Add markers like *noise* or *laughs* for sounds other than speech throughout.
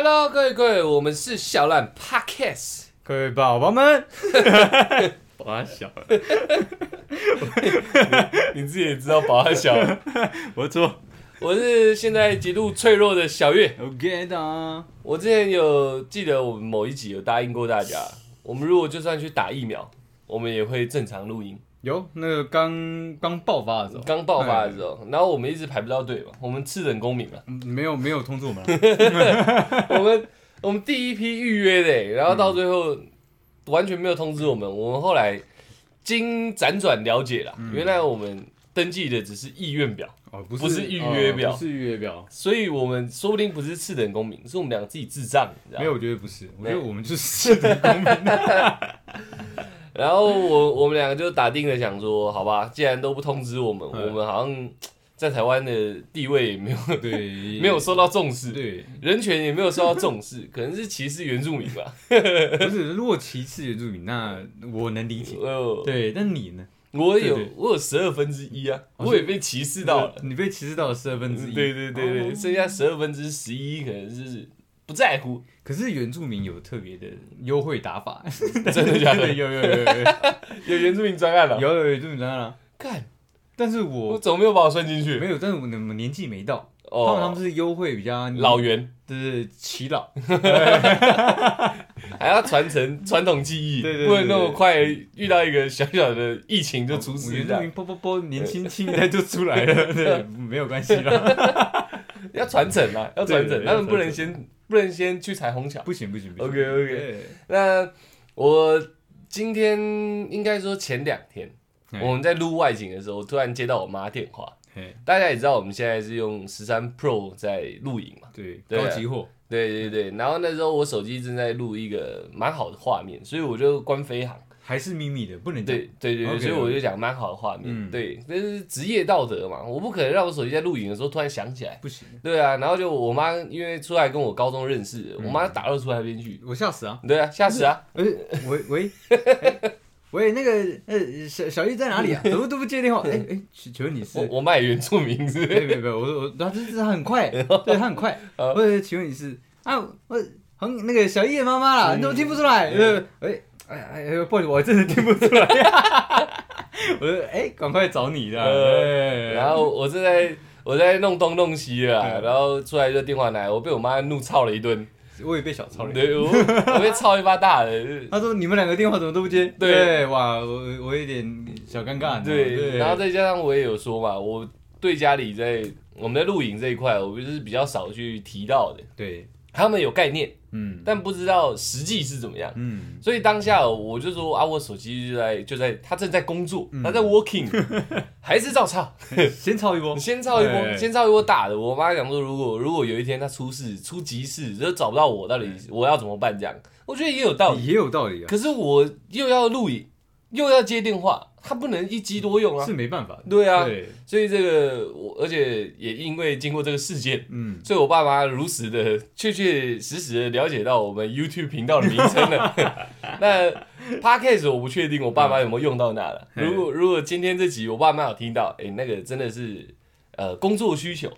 Hello，各位各位，我们是小懒 Podcast。各位宝宝们，*laughs* 我要小了，*laughs* 你自己也知道宝他小，*laughs* 我错我是现在极度脆弱的小月。，OK 的，我之前有记得我们某一集有答应过大家，我们如果就算去打疫苗，我们也会正常录音。有那个刚刚爆发的时候，刚爆发的时候，然后我们一直排不到队嘛，我们次等公民嘛，嗯没有没有通知我们。啊，*laughs* 我们我们第一批预约的，然后到最后完全没有通知我们。我们后来经辗转了解啦，原来我们登记的只是意愿表，哦不不是预约表。哦不是预约表，所以我们说不定不是次等公民，是我们两个自己智障，你知道吗？没有，我觉得不是，我觉得我们就是次等公民，*laughs* 然后我我们两个就打定了想说，好吧，既然都不通知我们，嗯。我们好像在台湾的地位也没有对，*laughs* 没有受到重视，对，人权也没有受到重视，*laughs* 可能是歧视原住民吧。*laughs* 不是，如果歧视原住民，那我能理解，呃，对，但你呢？我有我有十二分之一啊，哦我也被歧视到了。你被歧视到了十二分之一，对对对对，哦。剩下十二分之十一可能是不在乎，可是原住民有特别的优惠打法，*laughs* 真的假的？*laughs* 有有有有有有原住民专案了，有有原住民专案了，看但是我我怎么没有把我算进去？没有，但是我们年纪没到，他们他们哦，是优惠比较老，员就是耆老，*laughs* 还要传承传统技艺，不能那么快遇到一个小小的疫情就出事原住民，啵啵啵，年轻轻一代就出来了，对，没有关系啦，要传承啊，要传承，他们不能先不能先去彩虹桥。不行不行不行 OK，OK 那我今天应该说前两天，我们在录外景的时候，突然接到我妈电话。嘿大家也知道，我们现在是用十三 Pro 在录影嘛，对，高级货，对对对。然后那时候我手机正在录一个蛮好的画面，所以我就关飞行。还是秘密的，不能讲对对对所以我就讲蛮好的画面。嗯对，这是职业道德嘛，我不可能让我手机在录影的时候突然响起来。不行，对啊，然后就我妈因为出来跟我高中认识，嗯我妈打到出来那边去。我吓死啊！对啊，吓死啊！呃，喂喂，哎喂，那个呃，小小玉在哪里啊？*laughs* 怎么都不接电话？哎哎，请请问你是我？我原住民是不是？没有没有没有，我我他这这他很快，*laughs* 对他很快。啊喂，请问你是啊？我很那个小叶的妈妈啦，你怎么听不出来？呃，喂，哎哎哎，不我真的听不出来。我说哎，赶快找你的。*laughs* 然后我正在我在弄东弄西的啊，嗯然后出来就电话来，我被我妈怒操了一顿，我也被小操了。对我我被操一巴大的，他说你们两个电话怎么都不接？对哇，我我有点小尴尬。对，然后再加上我也有说嘛，我对家里在我们在录影这一块，我就是比较少去提到的，对，他们有概念，嗯但不知道实际是怎么样。嗯，所以当下我就说啊，我手机就在就在他正在工作，嗯他在 working，*laughs* 还是照抄。先抄一波。先抄一波，先抄一波大的。我妈讲说，如果如果有一天他出事、出急事，就找不到我，到底我要怎么办？这样，我觉得也有道理。也有道理啊，可是我又要录影，又要接电话，他不能一机多用啊是。没办法的。对啊，对，所以这个我，而且也因为经过这个事件，嗯，所以我爸妈如实的、确确实实的了解到我们 YouTube 频道的名称了。*laughs* 那 Podcast 我不确定我爸妈有没有用到那了。嗯如果如果今天这集我爸妈有听到，哎、那个真的是呃工作需求。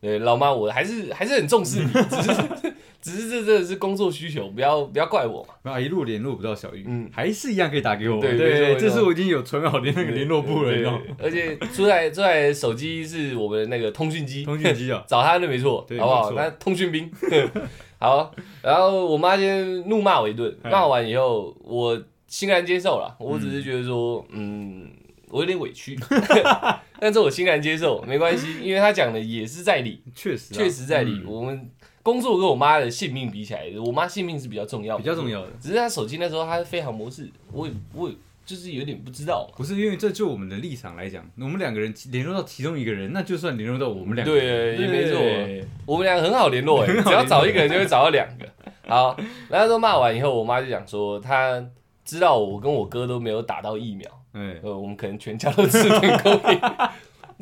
对，老妈，我还是还是很重视你，*laughs* 只是只是这真的是工作需求，不要不要怪我嘛。那一路联络不到小玉，嗯还是一样可以打给我。对没错没错这是我已经有存好的那个联络簿了，你知道吗？对而且出来出来手机是我们那个通讯机，通讯机啊，*laughs* 找他就没错，对好不好？那通讯兵，*laughs* 好。然后我妈先怒骂我一顿，哎骂完以后，我欣然接受了。我只是觉得说，嗯，我有点委屈，*laughs* *laughs* 但是我欣然接受，没关系，因为他讲的也是在理，确实啊确实在理。嗯我们工作跟我妈的性命比起来，我妈性命是比较重要的，比较重。要的。只是她手机那时候她是飞行模式，我也我也就是有点不知道嘛。不是因为这就我们的立场来讲，我们两个人联络到其中一个人，那就算联络到我们两个人，对也没错我们两个很好联络哎，只要找一个人就会找到两个。好，然后都骂完以后，我妈就讲说，她知道我跟我哥都没有打到疫苗，哎，呃，我们可能全家都吃点公民，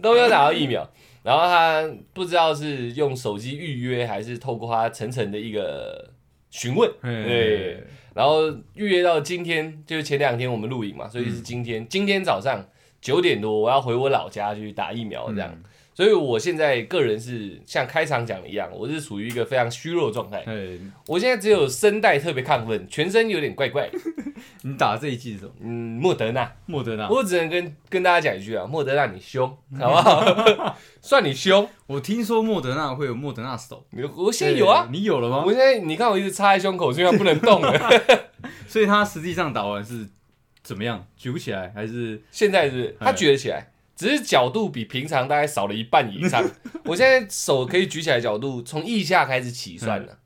都没有打到疫苗。然后他不知道是用手机预约，还是透过他层层的一个询问，哎。对，然后预约到今天，就是前两天我们录影嘛，所以是今天，今天早上九点多我要回我老家去打疫苗，这样。嗯所以我现在个人是像开场讲的一样，我是处于一个非常虚弱的状态。哎，我现在只有声带特别亢奋，全身有点怪怪。*laughs* 你打这一季是什么？嗯，莫德纳，莫德纳。我只能跟跟大家讲一句啊，莫德纳你凶，*laughs* 好不好？*laughs* 算你凶。我听说莫德纳会有莫德纳手，你我现在有啊，你有了吗我？现在你看我一直插在胸口，所以它不能动了。所以他实际上打完是怎么样？举不起来还是？现在是它举得起来，只是角度比平常大概少了一半以上。*laughs* 我现在手可以举起来角度，从腋下开始起算了，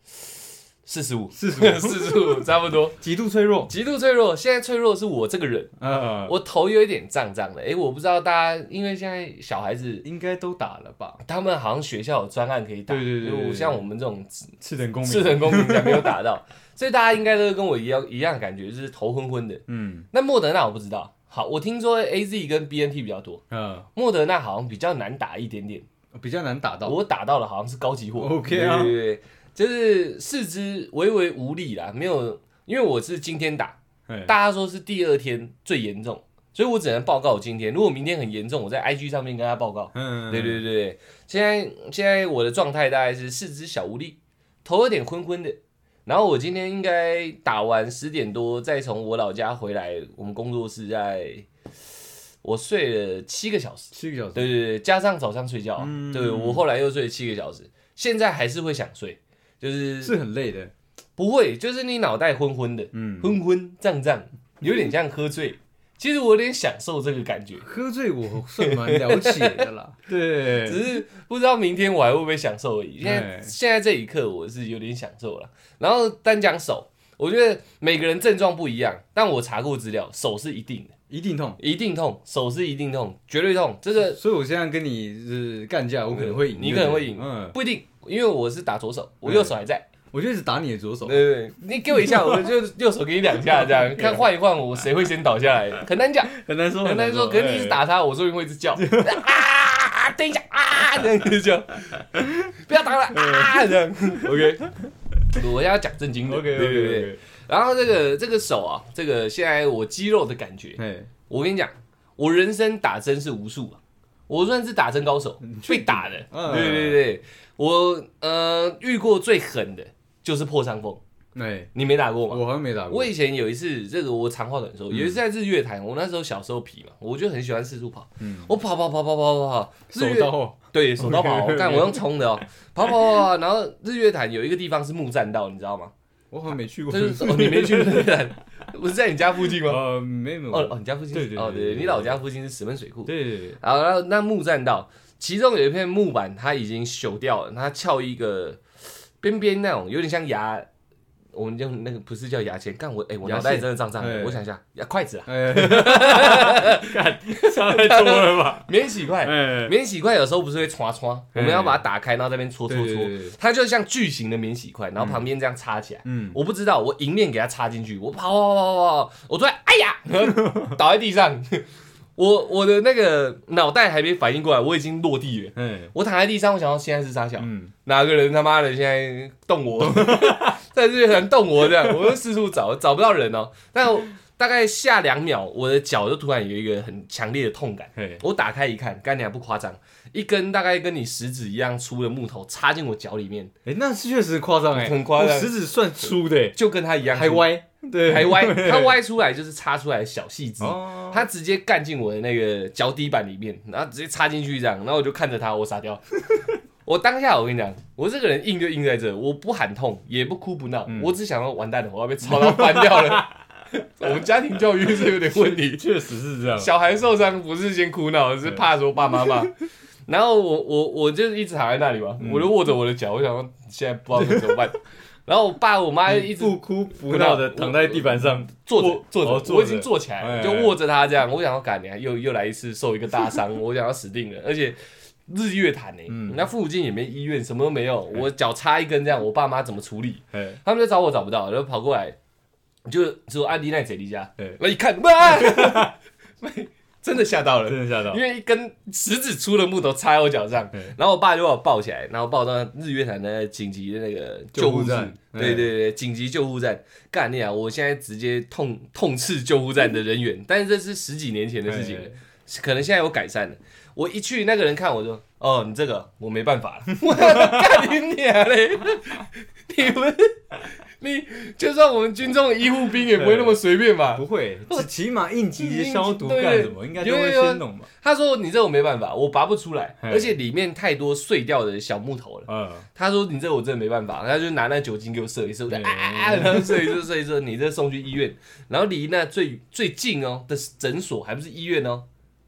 四十五，四十五 *laughs* 四十五，差不多。极度脆弱。极度脆弱，现在脆弱的是我这个人，呃，我头有一点胀胀的。诶，我不知道大家，因为现在小孩子应该都打了吧？他们好像学校有专案可以打，对对对像我们这种次等公民。赤人公民才没有打到，所以大家应该都跟我一样一样的感觉，就是头昏昏的。嗯那莫德纳我不知道，好，我听说 A Z 跟 B N T 比较多，嗯，莫德纳好像比较难打一点点。比较难打到。我打到了好像是高级货 OK 啊对对对，就是四肢微微无力啦，没有，因为我是今天打，哎大家说是第二天最严重，所以我只能报告我今天。如果明天很严重，我在 IG 上面跟他报告。嗯，对对对对，现在现在我的状态大概是四肢小无力，头有点昏昏的。然后我今天应该打完十点多，再从我老家回来，我们工作室在，我睡了七个小时。七个小时。对对对，加上早上睡觉，嗯对我后来又睡了七个小时，现在还是会想睡，就是是很累的。不会，就是你脑袋昏昏的，嗯，昏昏胀胀，有点像喝醉。其实我有点享受这个感觉，喝醉我算蛮了解的啦。*laughs* 对，只是不知道明天我还会不会享受而已。现在哎现在这一刻我是有点享受了。然后单讲手，我觉得每个人症状不一样，但我查过资料，手是一定的，一定痛。一定痛，手是一定痛，绝对痛。这个所以我现在跟你是干架，我可能会赢。你可能会赢嗯，不一定，因为我是打左手，我右手还在。我就一直打你的左手。对对对，你给我一下，我就 *laughs* 右手给你两下，这样看换一换，我谁会先倒下来？很难讲，很难说，很难说。可是你一直打他，我说不定会一直叫 *laughs* 啊，等一下啊，这样子叫，*laughs* 不要打了啊，这样。OK，我要讲正经的。OK 对对对。OK。然后这个这个手啊，这个现在我肌肉的感觉，哎，我跟你讲，我人生打针是无数啊，我算是打针高手，被打的。嗯对对对，我呃遇过最狠的就是破伤风，对，你没打过吗？我好像没打过。我以前有一次，这个我长话短说，有一次在日月潭，我那时候小时候皮嘛，我就很喜欢四处跑，嗯我跑跑跑跑跑跑跑，手日月刀。对手刀跑 *laughs* 干我用冲的哦，跑跑跑跑，然后日月潭有一个地方是木栈道，你知道吗？我好像没去过。就是哦，你没去日月潭，*laughs* 不是在你家附近吗？呃，没有。哦哦，你家附近对对对哦，对，你老家附近是石门水库，对对对。然后那木栈道，其中有一片木板，它已经朽掉了，它翘一个边边那种，有点像牙，我们用那个不是叫牙签，干我哎、我脑袋真的胀胀的，哎。我想一下，牙筷子啊，哎，*laughs* 干，差太多了吧？*laughs* 免洗筷，哎，免洗筷有时候不是会刷刷，我们哎要把它打开，然后在那边搓搓搓对对对对，它就像巨型的免洗筷，然后旁边这样插起来。嗯，我不知道，我迎面给它插进去，我跑跑跑跑跑，我突然哎呀，然后倒在地上，我我的那个脑袋还没反应过来，我已经落地了。嗯，我躺在地上，我想到现在是傻小，嗯，哪个人他妈的现在动我，*laughs* 在这边动我这样，我就四处找，找不到人哦。但大概下两秒，我的脚就突然有一个很强烈的痛感。嘿，我打开一看，干你还不夸张，一根大概跟你食指一样粗的木头插进我脚里面，哎，那是确实夸张哎，很夸张。我食指算粗的，就跟它一样还，歪，对，还歪，*laughs* 它歪出来就是插出来的小细枝。哦，它直接干进我的那个脚底板里面，然后直接插进去这样，然后我就看着它，我傻掉。*laughs* 我当下我跟你讲，我这个人硬就硬在这，我不喊痛，也不哭不闹，嗯我只想要完蛋了，我要被吵到翻掉了。*laughs* 我们家庭教育是有点问题，确实是这样，小孩受伤不是先哭闹，是怕说爸妈骂。然后我我我就一直躺在那里嘛，嗯我就握着我的脚，我想说现在不知道怎么办。然后我爸我妈一直不哭不闹的躺在地板上，坐着坐着，我已经坐起来了，哎就握着他这样。我想要赶你，又又来一次受一个大伤，*laughs* 我想要死定了。而且日月潭呢、嗯那附近也没医院，什么都没有，我脚插一根这样，我爸妈怎么处理？哎，他们就找我找不到，然后跑过来，就说安迪奈姐离家哎，我一看，哇，*laughs* 真的吓到了。真的吓到因，为一根食指粗的木头插在我脚上，然后我爸就把我抱起来，然后抱到日月潭的紧急的那个救护站对对对，紧急救护站。干你啊！我现在直接痛痛斥救护站的人员，但是这是十几年前的事情了，可能现在有改善了。我一去，那个人看我说：“哦，你这个我没办法了，我 *laughs* 干你娘嘞！*laughs* 你们，你就算我们军中的医护兵也不会那么随便吧？不会，只起码应急消毒对干什么，应该都会先弄吧。他说你这个我没办法，我拔不出来，而且里面太多碎掉的小木头了。嗯，他说你这个我真的没办法，他就拿那酒精给我射一射，我就啊，然后射一射射一射，你这送去医院，然后离那最最近哦的诊所还不是医院哦，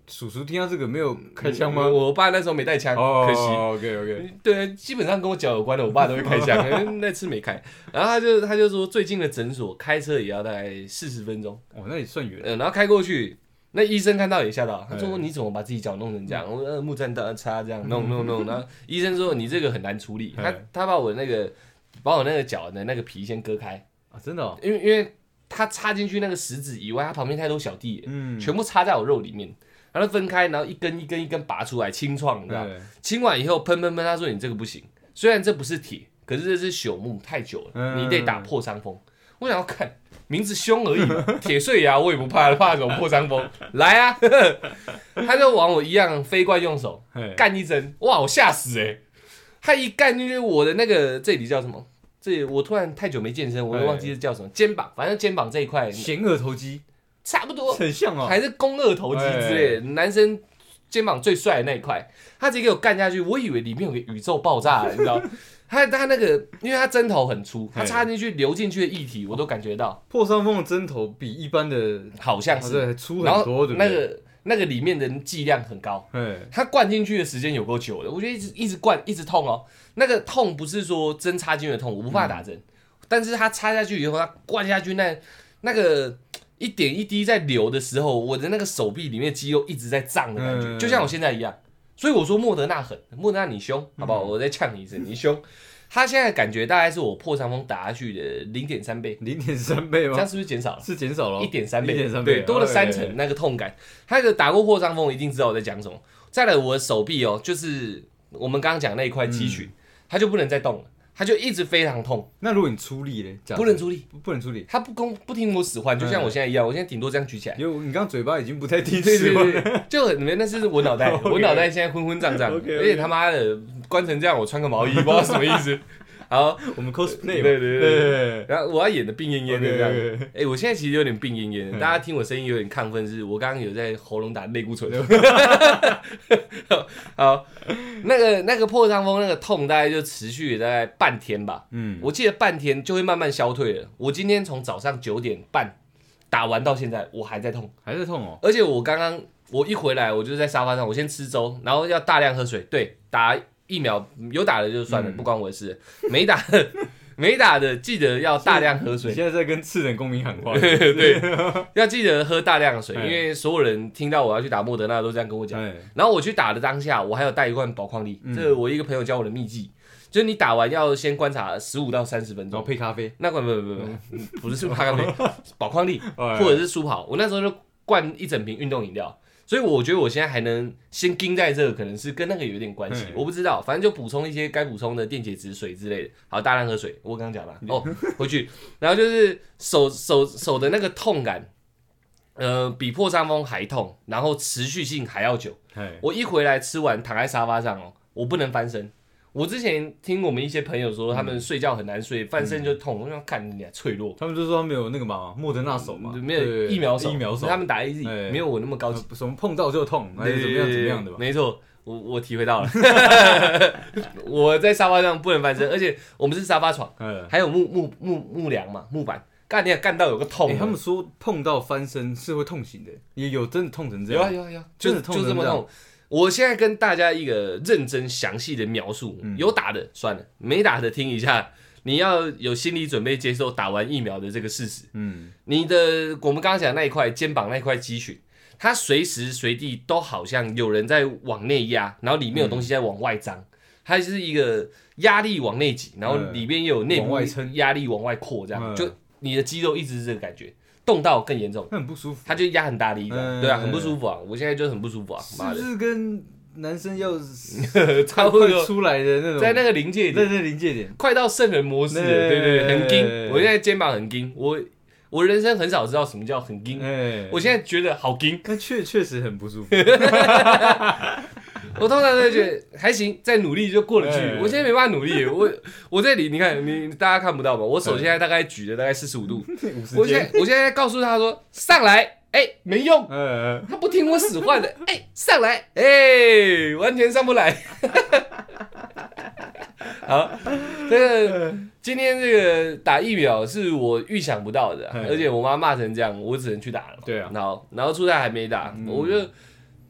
叔叔听到这个没有开枪吗？我我爸那时候没带枪，哦，可惜。OK OK，对，基本上跟我脚有关的，我爸都会开枪，那次没开。然后他就他就说，最近的诊所开车也要大概四十分钟，哦，那也算远。嗯，然后开过去，那医生看到也吓到，他说哎你怎么把自己脚弄成这样？我呃木栈道插这样弄弄弄，然后医生说你这个很难处理，他哎他把我那个把我那个脚的那个皮先割开，啊，真的哦，因为因为他插进去那个食指以外，他旁边太多小弟，嗯，全部插在我肉里面。然后分开，然后一根一根一根拔出来清创，你知道？对清完以后喷喷喷，他说你这个不行，虽然这不是铁，可是这是朽木，太久了，嗯你得打破伤风。我想要看名字凶而已嘛，*laughs* 铁碎牙我也不怕，怕什么破伤风？来啊！*laughs* 他就往我一样飞快用手嘿干一针，哇，我吓死哎、他一干进去，我的那个这里叫什么？这里我突然太久没健身，我都忘记是叫什么，肩膀，反正肩膀这一块前额头肌，差不多，*laughs* 很像哦。还是肱二头肌之类的，男生肩膀最帅的那一块，他直接给我干下去，我以为里面有个宇宙爆炸，你知道？*laughs* 他他那个，因为他针头很粗，他插进去流进去的液体，我都感觉到，破伤风的针头比一般的好像是，粗很多，对不对？那个那个里面的剂量很高，哎，他灌进去的时间有够久的，我觉得一直一直灌，一直痛哦。那个痛不是说针插进去的痛，我不怕打针，但是他插下去以后，他灌下去那那个一点一滴在流的时候，我的那个手臂里面肌肉一直在胀的感觉，嗯就像我现在一样。所以我说莫德纳狠，莫德纳你凶，好不好？我再呛你一次，你凶。他现在感觉大概是我破伤风打下去的零点三倍，零点三倍吗这样？是不是减少了？是减少了一点三倍，1.3倍对，多了三哎成那个痛感。他那个打过破伤风，一定知道我在讲什么。再来，我的手臂哦，就是我们刚刚讲那一块肌群，它就不能再动了，它就一直非常痛，那如果你出力嘞，不能出力，不不能出力，他不公不听我使唤，就像我现在一样，我现在顶多这样举起来。因为你刚刚嘴巴已经不太听对使唤就很那是我脑袋，我脑袋 *laughs* 现在昏昏胀胀，而且他妈的关成这样，我穿个毛衣，*laughs* 不知道什么意思。好，我们 cosplay 嘛对对对然后我要演的病恹恹的这样。哎、我现在其实有点病恹恹的，嗯大家听我声音有点亢奋，是我刚刚有在喉咙打类固醇。*laughs* *laughs* 好，那个那个破伤风那个痛大概就持续了大概半天吧，嗯，我记得半天就会慢慢消退了。我今天从早上九点半打完到现在，我还在痛，还在痛哦。而且我刚刚我一回来，我就在沙发上，我先吃粥，然后要大量喝水。对，打疫苗有打的就算了，嗯。不关我的事；没打的 *laughs* 没打的记得要大量喝水。你。现在在跟次等公民喊话，*laughs* 对，*laughs* 要记得喝大量的水，哎。因为所有人听到我要去打莫德纳都这样跟我讲。哎，然后我去打的当下，我还有带一罐宝矿力，嗯。这个我一个朋友教我的秘技，就是你打完要先观察十五到三十分然后钟。配咖啡，那罐不不不不，不是配咖啡，宝矿力哎。或者是舒跑，我那时候就灌一整瓶运动饮料。所以我觉得我现在还能先盯在这个，可能是跟那个有点关系嗯，我不知道，反正就补充一些该补充的电解质、水之类的。好，大量喝水，我刚刚讲了哦，*laughs* 回去，然后就是手手手的那个痛感，呃，比破伤风还痛，然后持续性还要久。哎，我一回来吃完躺在沙发上哦，我不能翻身。我之前听我们一些朋友说，他们睡觉很难睡，翻身就痛，我想看你俩脆弱。他们就说他们有那个嘛，莫德纳手嘛，没有对疫苗手，疫苗手，他们打 A Z 哎。没有我那么高级，呃什么碰到就痛，还是怎么样怎么样的吧？没错，我我体会到了。*laughs* 我在沙发上不能翻身，而且我们是沙发床，哎，还有木木木木梁嘛，木板，干你也干到有个痛。他们说碰到翻身是会痛醒的，也有真的痛成这样，有啊有啊有真的痛成这样。就这么痛。我现在跟大家一个认真详细的描述，嗯有打的算了，没打的听一下。你要有心理准备接受打完疫苗的这个事实。嗯，你的我们刚刚讲的那一块肩膀那一块肌群，它随时随地都好像有人在往内压，然后里面有东西在往外张，它是一个压力往内挤，然后嗯里面又有内外撑压力往外扩，这样嗯就你的肌肉一直是这个感觉，动到更严重，那很不舒服，他就压很大力，这样。嗯。对啊，很不舒服啊，我现在就很不舒服啊，妈的，是不是跟男生要 *laughs* 差不多。出来的那种，在那个临界点。在点，那临界点，快到圣人模式了，对对对对，很对硬，我现在肩膀很硬，我我人生很少知道什么叫很硬，哎，我现在觉得好硬。那确确实很不舒服，*laughs* 我我通常都会觉得还行，再努力就过得去哎。我现在没办法努力，*laughs* 我我这里你看你大家看不到吧？我手现在大概举了大概四十五度，*laughs* 我现在我现在告诉他说上来，哎、没用，呃，他不听我使唤的，*laughs* 哎、上来，哎、完全上不来。好，这个今天这个打疫苗是我预想不到的而且我妈骂成这样，我只能去打了。对啊然后然后出差还没打，嗯我就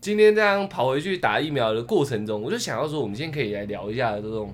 今天这样跑回去打疫苗的过程中，我就想要说，我们今天可以来聊一下这种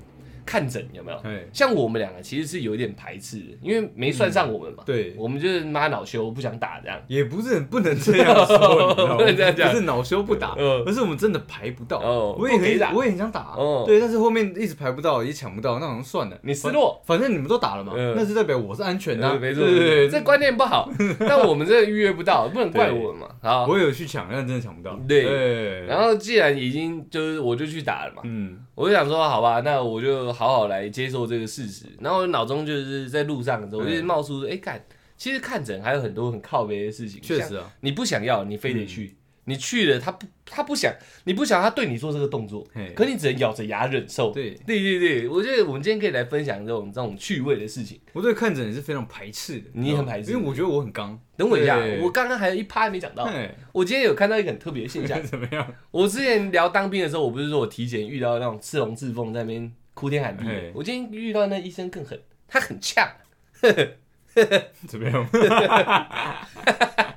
看诊有没有？哎，像我们两个其实是有一点排斥的，因为没算上我们嘛。对，我们就是妈恼羞，不想打这样。也不是不能这样说，不能这样。*laughs* 讲。不是恼羞不打，嗯。而是我们真的排不到。哦我也可以打。很，我也很想打。哦，对，但是后面一直排不到，也抢不到，那好像算了。你失落。反，正你们都打了嘛，嗯。那是代表我是安全的没错，对对这，观念不好，*laughs* 但我们真的预约不到，不能怪我们嘛。好，我有去抢，但真的抢不到。对对。然后既然已经就是我就去打了嘛，嗯，我就想说好吧，那我就好好来接受这个事实。然后我脑中就是在路上的时候，嗯我就冒出哎看，其实看诊还有很多很靠边的事情，确实啊，你不想要，你非得去，你去了他不他不想，你不想他对你做这个动作，可你只能咬着牙忍受。对对对对，我觉得我们今天可以来分享这种这种趣味的事情。我对看诊也是非常排斥的。你很排斥因为我觉得我很刚。等我一下，我刚刚还有一趴还没讲到。我今天有看到一个很特别的现象，*laughs* 怎么样？我之前聊当兵的时候，我不是说我体检遇到那种赤龙赤凤在那边哭天喊地，我今天遇到那医生更狠，他很呛，*laughs* 怎么样？*laughs*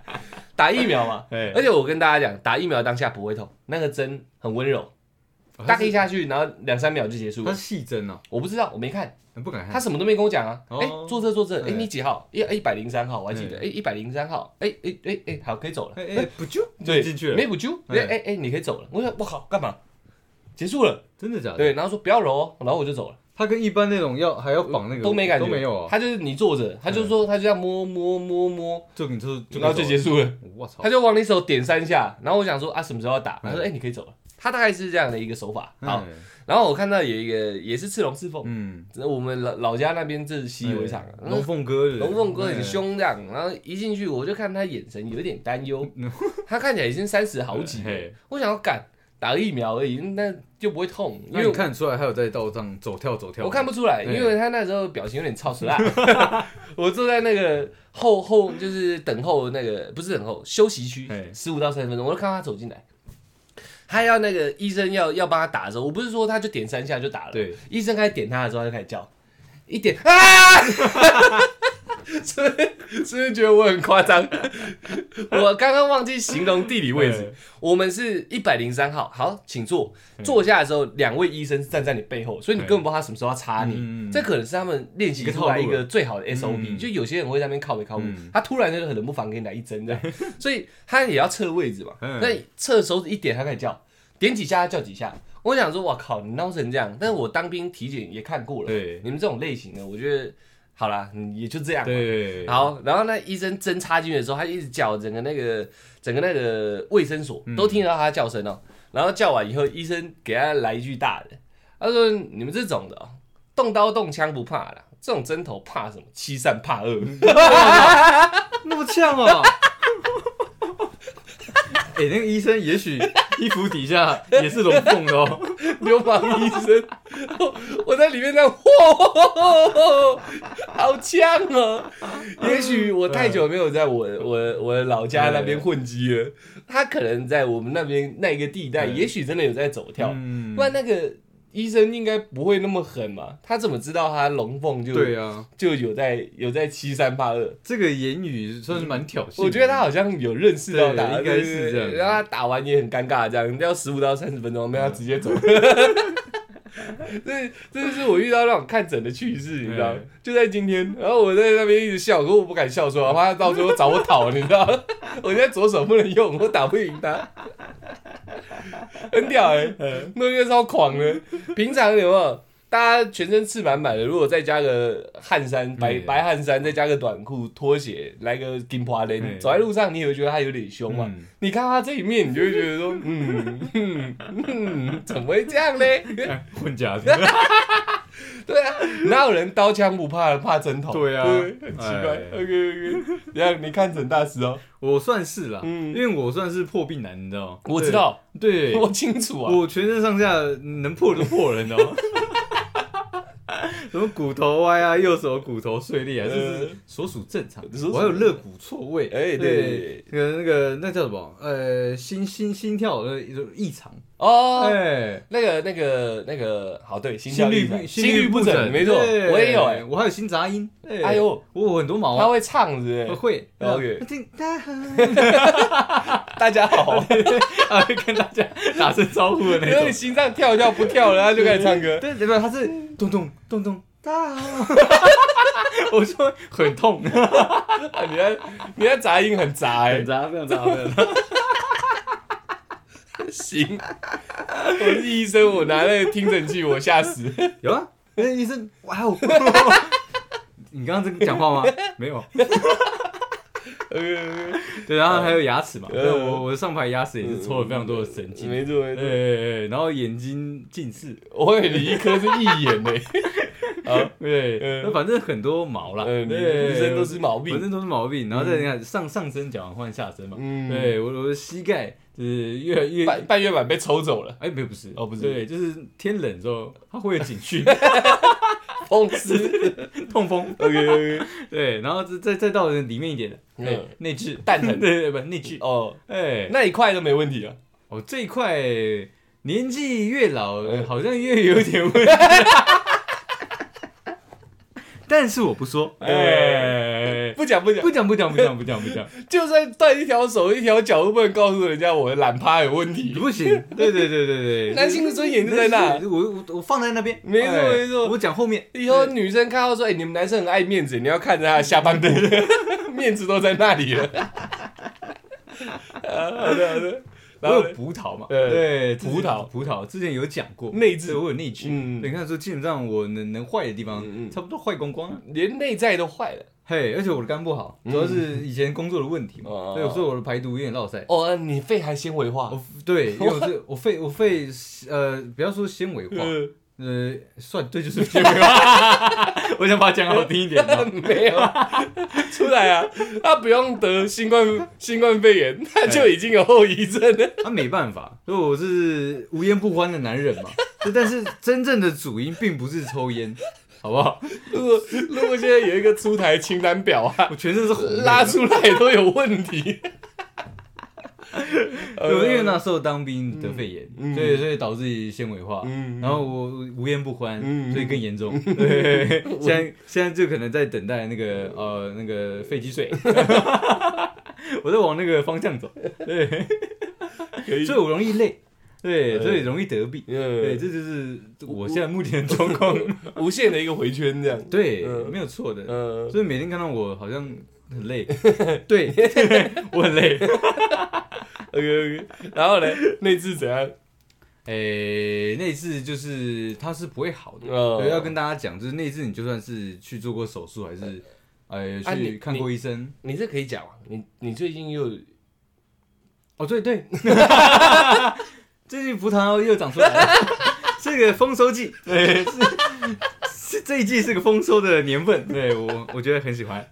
打疫苗嘛，*laughs* 哎而且我跟大家讲，打疫苗当下不会痛，那个针很温柔，大一下去，然后两三秒就结束了它是。细针哦，我不知道，我没看，不敢看。他什么都没跟我讲啊。哦哎，坐这坐这，哎，哎你几号？一一百零三号，我还记得。嗯哎，一百零三号，哎哎哎哎，好，可以走了。哎哎，不就对，进去了没补救。哎哎哎哎，你可以走了。我说我靠，干嘛？结束了。真的假的？对，然后说不要揉哦，然后我就走了。它跟一般那种要还要绑那个都没感觉，都没有啊，他就是你坐着，他就说他就这样摸摸摸摸，就你就然后就结束了。我操。他！就往你手点三下，然后我想说啊什么时候要打？他说嗯哎你可以走了。他大概是这样的一个手法。好，嗯然后我看到有一个也是赤龙赤凤，嗯，我们老老家那边这是习以为常啊。龙凤哥，龙凤哥很哎，凶这样，然后一进去我就看他眼神有点担忧，*laughs* 他看起来已经三十好几了。我想要干打个疫苗而已，那就不会痛，因因为为你看得出来他有在道上走跳走跳，我看不出来，因为他那时候表情有点超时啦。*laughs* 我坐在那个后后就是等候那个不是等候休息区，十五到三十分钟，我就看到他走进来。他要那个医生要要帮他打的时候，我不是说他就点三下就打了，对，医生开始点他的时候，他就开始叫，一点啊，*laughs* *laughs* 是不是觉得我很夸张？*laughs* 我刚刚忘记形容地理位置，我们是一百零三号，好，请坐。坐下的时候，两位医生站在你背后，所以你根本不知道他什么时候要插你。嗯这可能是他们练习出来一一个最好的 SOP。嗯就有些人会在那边靠北靠他突然就很冷不防给你来一针这样，*laughs* 所以他也要测位置嘛。嗯那测手指一点，他开始叫，点几下他叫几下。我想说，我靠，你闹成这样！但是我当兵体检也看过了，你们这种类型的，我觉得好啦，嗯也就这样对。对，好，然后那医生针插进去的时候，他一直叫，整个那个整个那个卫生所嗯都听得到他的叫声哦。然后叫完以后，医生给他来一句大的，他说：“你们这种的、哦，动刀动枪不怕啦，这种针头怕什么？欺善怕恶。*laughs* 那么呛啊！哎，那个医生也许衣服底下也是龙凤的哦，流氓医生，我在里面这样，嚯，好呛哦！也许我太久没有在我我我的老家那边混迹了，他可能在我们那边那一个地带，嗯也许真的有在走跳，嗯。不然那个医生应该不会那么狠嘛？他怎么知道他龙凤就对啊，就有在有在欺三怕二？这个言语算是蛮挑衅的。我觉得他好像有认识到打，对应该是这样对然后他打完也很尴尬，这样要十五到三十分钟，没有他直接走。*laughs* *laughs* 这这就是我遇到那种看诊的趣事，你知道吗？就在今天，然后我在那边一直笑，可我不敢笑出来，我怕他到时候找我讨，你知道吗？*laughs* 我现在左手不能用，我打不赢他，很屌哎、欸，那个超狂的。平常有没有？大家全身刺满满的，如果再加个汗衫，白嗯白汗衫，再加个短裤、拖鞋，来个金花链，嗯走在路上，你也会觉得他有点凶嘛。嗯你看他这一面，你就会觉得说，*laughs* 嗯嗯嗯，怎么会这样呢？*laughs* 混家子，*laughs* 对啊，哪有人刀枪不怕怕针头？对啊很奇怪。哎 OK OK，你看诊大师哦，我算是啦，嗯因为我算是破病男，你知道吗？我知道，对，对我清楚啊。我全身上下能破就破了，你知道吗？*laughs* 什么骨头歪啊，右手骨头碎裂啊，这是所属正常。我还有肋骨错位，哎对对那个那个那叫什么？呃，心心心跳呃异常，哦，哎，那个那个那个，好对，心率不心率不整，没错，我也有哎。我还有心杂音，哎呦，我有很多毛啊，他会唱是不是？会 OK *laughs* 大家好，*laughs* 啊，会跟大家打声招呼的那种因为你。心脏跳一跳不跳了，他就开始唱歌。对对对，他是咚咚咚咚，大家好，*laughs* 我说很痛，啊你的，你的杂音很杂哎很。杂，非常杂，非常杂。行，我是医生，我拿那个听诊器，我吓死。有啊，那医生，哇哦！*laughs* 你刚刚在讲话吗？*laughs* 没有。对，然后还有牙齿嘛，我我的上排牙齿也是抽了非常多的神经。没错没错，对，然后眼睛近视，我以为你一颗是一眼呢。*laughs* 啊，对，嗯那反正很多毛啦，对，浑身都是毛病。浑身都是毛病，然后再你看上上身讲完换下身嘛，嗯对我我的膝盖就是越来越半半月板被抽走了，哎，没有不是。哦不是。对，就是天冷之后它会有警讯，*laughs* 风湿。*laughs* 痛风，OK OK，*laughs* 对，然后再再再到里面一点的，嗯。哎，内痔，蛋疼。对对不内痔，哦，哎，那一块都没问题啊。哦这一块年纪越老，嗯。好像越有点问题。但是我不说，哎，不讲不讲不，讲。不讲不讲不讲不讲，*laughs* 就算断一条手一条脚，都不能告诉人家我的懒趴有问题。不行，对对对对对，男性 *laughs* 的尊严就在那。我我我放在那边，没错哎没错。我讲后面，以后女生看到说，哎、你们男生很爱面子，你要看着他的下半部，*laughs* 面子都在那里了。啊好的好的，然后葡萄嘛，对对，葡萄葡萄之前有讲过，内置，我有内痔，嗯对，你看说基本上我能能坏的地方差不多坏光光了，连内在都坏了。嘿，而且我的肝不好，主要是以前工作的问题嘛，哦对，所以我的排毒有点落塞。哦，你肺还纤维化。我，对，因为我是我肺我肺呃，不要说纤维化，嗯呃，算对就是 *laughs* 我想把它讲好听一点哦。*laughs* 没有出来啊，他不用得新冠新冠肺炎，他就已经有后遗症了。他没办法，所以我是无烟不欢的男人嘛。*laughs* 但是真正的主因并不是抽烟，好不好？如果如果现在有一个出台清单表啊，我全身是红，拉出来都有问题。*laughs* 对，因为那时候当兵得肺炎，嗯所以所以导致纤维化，嗯然后我无烟不欢，嗯所以更严重。*laughs* 对，现在现在就可能在等待那个呃那个肺积水，*laughs* 我在往那个方向走，对，所以我容易累，对，嗯所以容易得病。对，嗯，这就是我现在目前的状况。无限的一个回圈这样。对，嗯没有错的。嗯，所以每天看到我好像很累，对，我很累。OK OK，然后呢，内痔怎样？诶，内痔就是它是不会好的。哦对，要跟大家讲，就是内痔，你就算是去做过手术，还是呃啊你去看过医生。你这可以讲啊，你你最近又哦，对对，*laughs* 最近葡萄又长出来了，*laughs* 这个丰收季。对，这一季是个丰收的年份。*laughs* 对我我觉得很喜欢。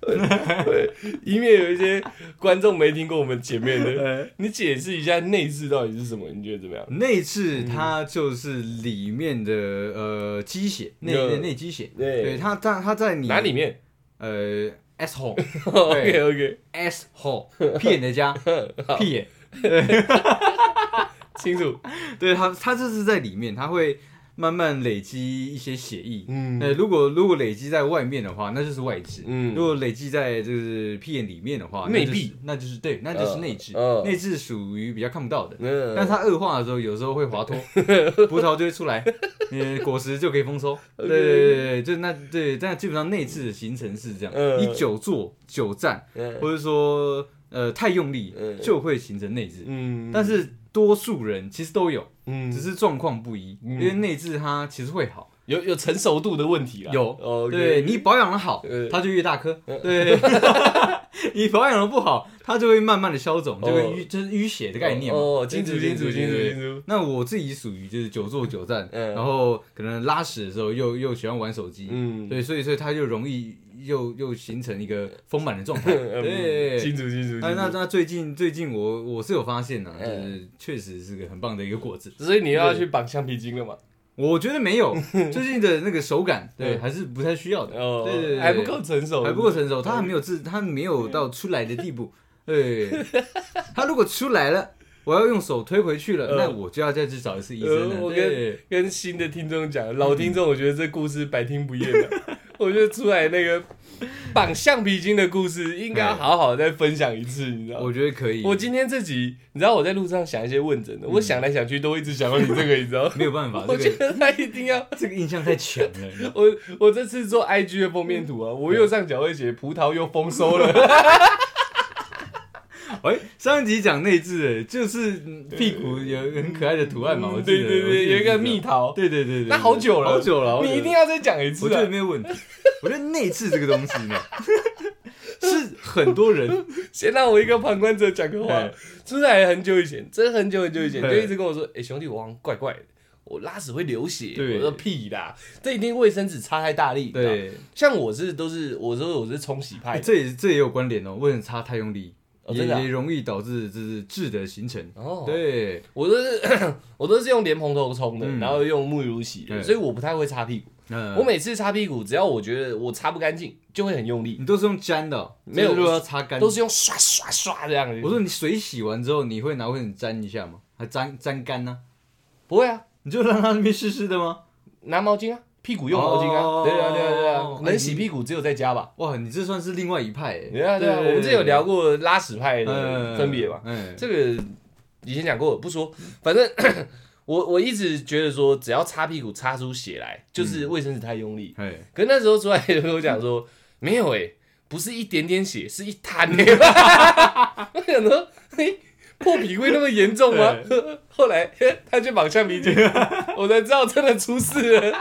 以免有一些观众没听过我们前面的，*laughs* 呃你解释一下内置到底是什么？你觉得怎么样？内置它就是里面的呃鸡血，内嗯内内鸡血。对对，它在它在你哪里面呃 s hole？OK OK，s hole 屁眼的家屁眼，*laughs* 清楚。对它它就是在里面，它会慢慢累积一些血液。嗯。呃，如果如果累积在外面的话，那就是外痔。嗯。如果累积在就是屁眼里面的话，那就是内壁，那就是对，那就是内痔。嗯内痔属于比较看不到的，嗯。但它恶化的时候，有时候会滑脱，*laughs* 葡萄就会出来，呃，果实就可以丰收。对对对对，就那对，但基本上内痔的形成是这样：嗯。你久坐、久站，嗯。或者说呃太用力嗯，就会形成内痔。嗯。但是多数人其实都有，嗯只是状况不一。嗯因为内置它其实会好，有有成熟度的问题啦。有哦，对你保养的好呃，它就越大颗。对，*laughs* 你保养的不好，它就会慢慢的消肿，就跟淤就是淤血的概念嘛。哦，清楚对清楚清楚。对对对清楚。那我自己属于就是久坐久站，嗯然后可能拉屎的时候又又喜欢玩手机，嗯，对，所以所以它就容易又又形成一个丰满的状态。*laughs* 对，清楚清楚。那那那最近最近我我是有发现呢、啊，就嗯是确实是个很棒的一个果子。所以你要去绑橡皮筋了嘛？我觉得没有 *laughs* 最近的那个手感，对，嗯还是不太需要的，哦，对对对还不够成熟，还不够成熟，它还没有自，它没有到出来的地步。*laughs* 对，它如果出来了，我要用手推回去了，嗯那我就要再去找一次医生了。呃我跟，跟新的听众讲，老听众，我觉得这故事百听不厌的。我觉得出来那个绑橡皮筋的故事，应该要好好再分享一次，你知道吗？我觉得可以。我今天这集，你知道我在路上想一些问诊的，我想来想去都一直想到你这个，你知道吗？没有办法，我觉得他一定要 *laughs* 这个印象太强了。我我这次做 IG 的封面图啊，我右上角会写葡萄又丰收了，*laughs* 哎，上一集讲内置，哎，就是嗯屁股有很可爱的图案嘛，我记得。对对对，有一个蜜桃，对对对对，那好久了好久了，你一定要再讲一次我觉得啊！没有问题。*laughs* 我觉得内置这个东西呢，*laughs* 是很多人 *laughs* 先让我一个旁观者讲个话哎。出来很久以前，真的很久很久以前，哎就一直跟我说：“哎、兄弟，我好像怪怪的，我拉屎会流血。”对我说：“屁啦，这一定卫生纸擦太大力。”对，像我是都是我说我是冲洗派这也这也有关联哦。为什么擦太用力，也哦真的啊也容易导致就是痣的形成。哦，对，我都是 *coughs* 我都是用莲蓬头冲的，嗯然后用沐浴露洗的，所以我不太会擦屁股。嗯我每次擦屁股，只要我觉得我擦不干净，就会很用力，你都是用粘的哦，没有就是如果要擦干，都是用刷刷刷这样子。我说你水洗完之后，你会拿卫生纸沾一下吗？还沾沾干呢？不会啊，你就让它那边湿湿的吗？拿毛巾啊，屁股用毛巾啊，哦。对啊对啊对啊。哦，能洗屁股只有在家吧。哇，你这算是另外一派哎。对啊对啊，我们之前有聊过拉屎派的嗯分别嘛，嗯，这个以前讲过，不说，反正 *coughs* 我我一直觉得说，只要擦屁股擦出血来，就是卫生纸太用力。哎，可是那时候出来就跟我讲说，*laughs* 没有哎、不是一点点血，是一滩。哎、*laughs* 我想说，嘿，破皮会那么严重吗？*laughs* 后来 *laughs* 他去绑橡皮筋，*laughs* 我才知道真的出事了。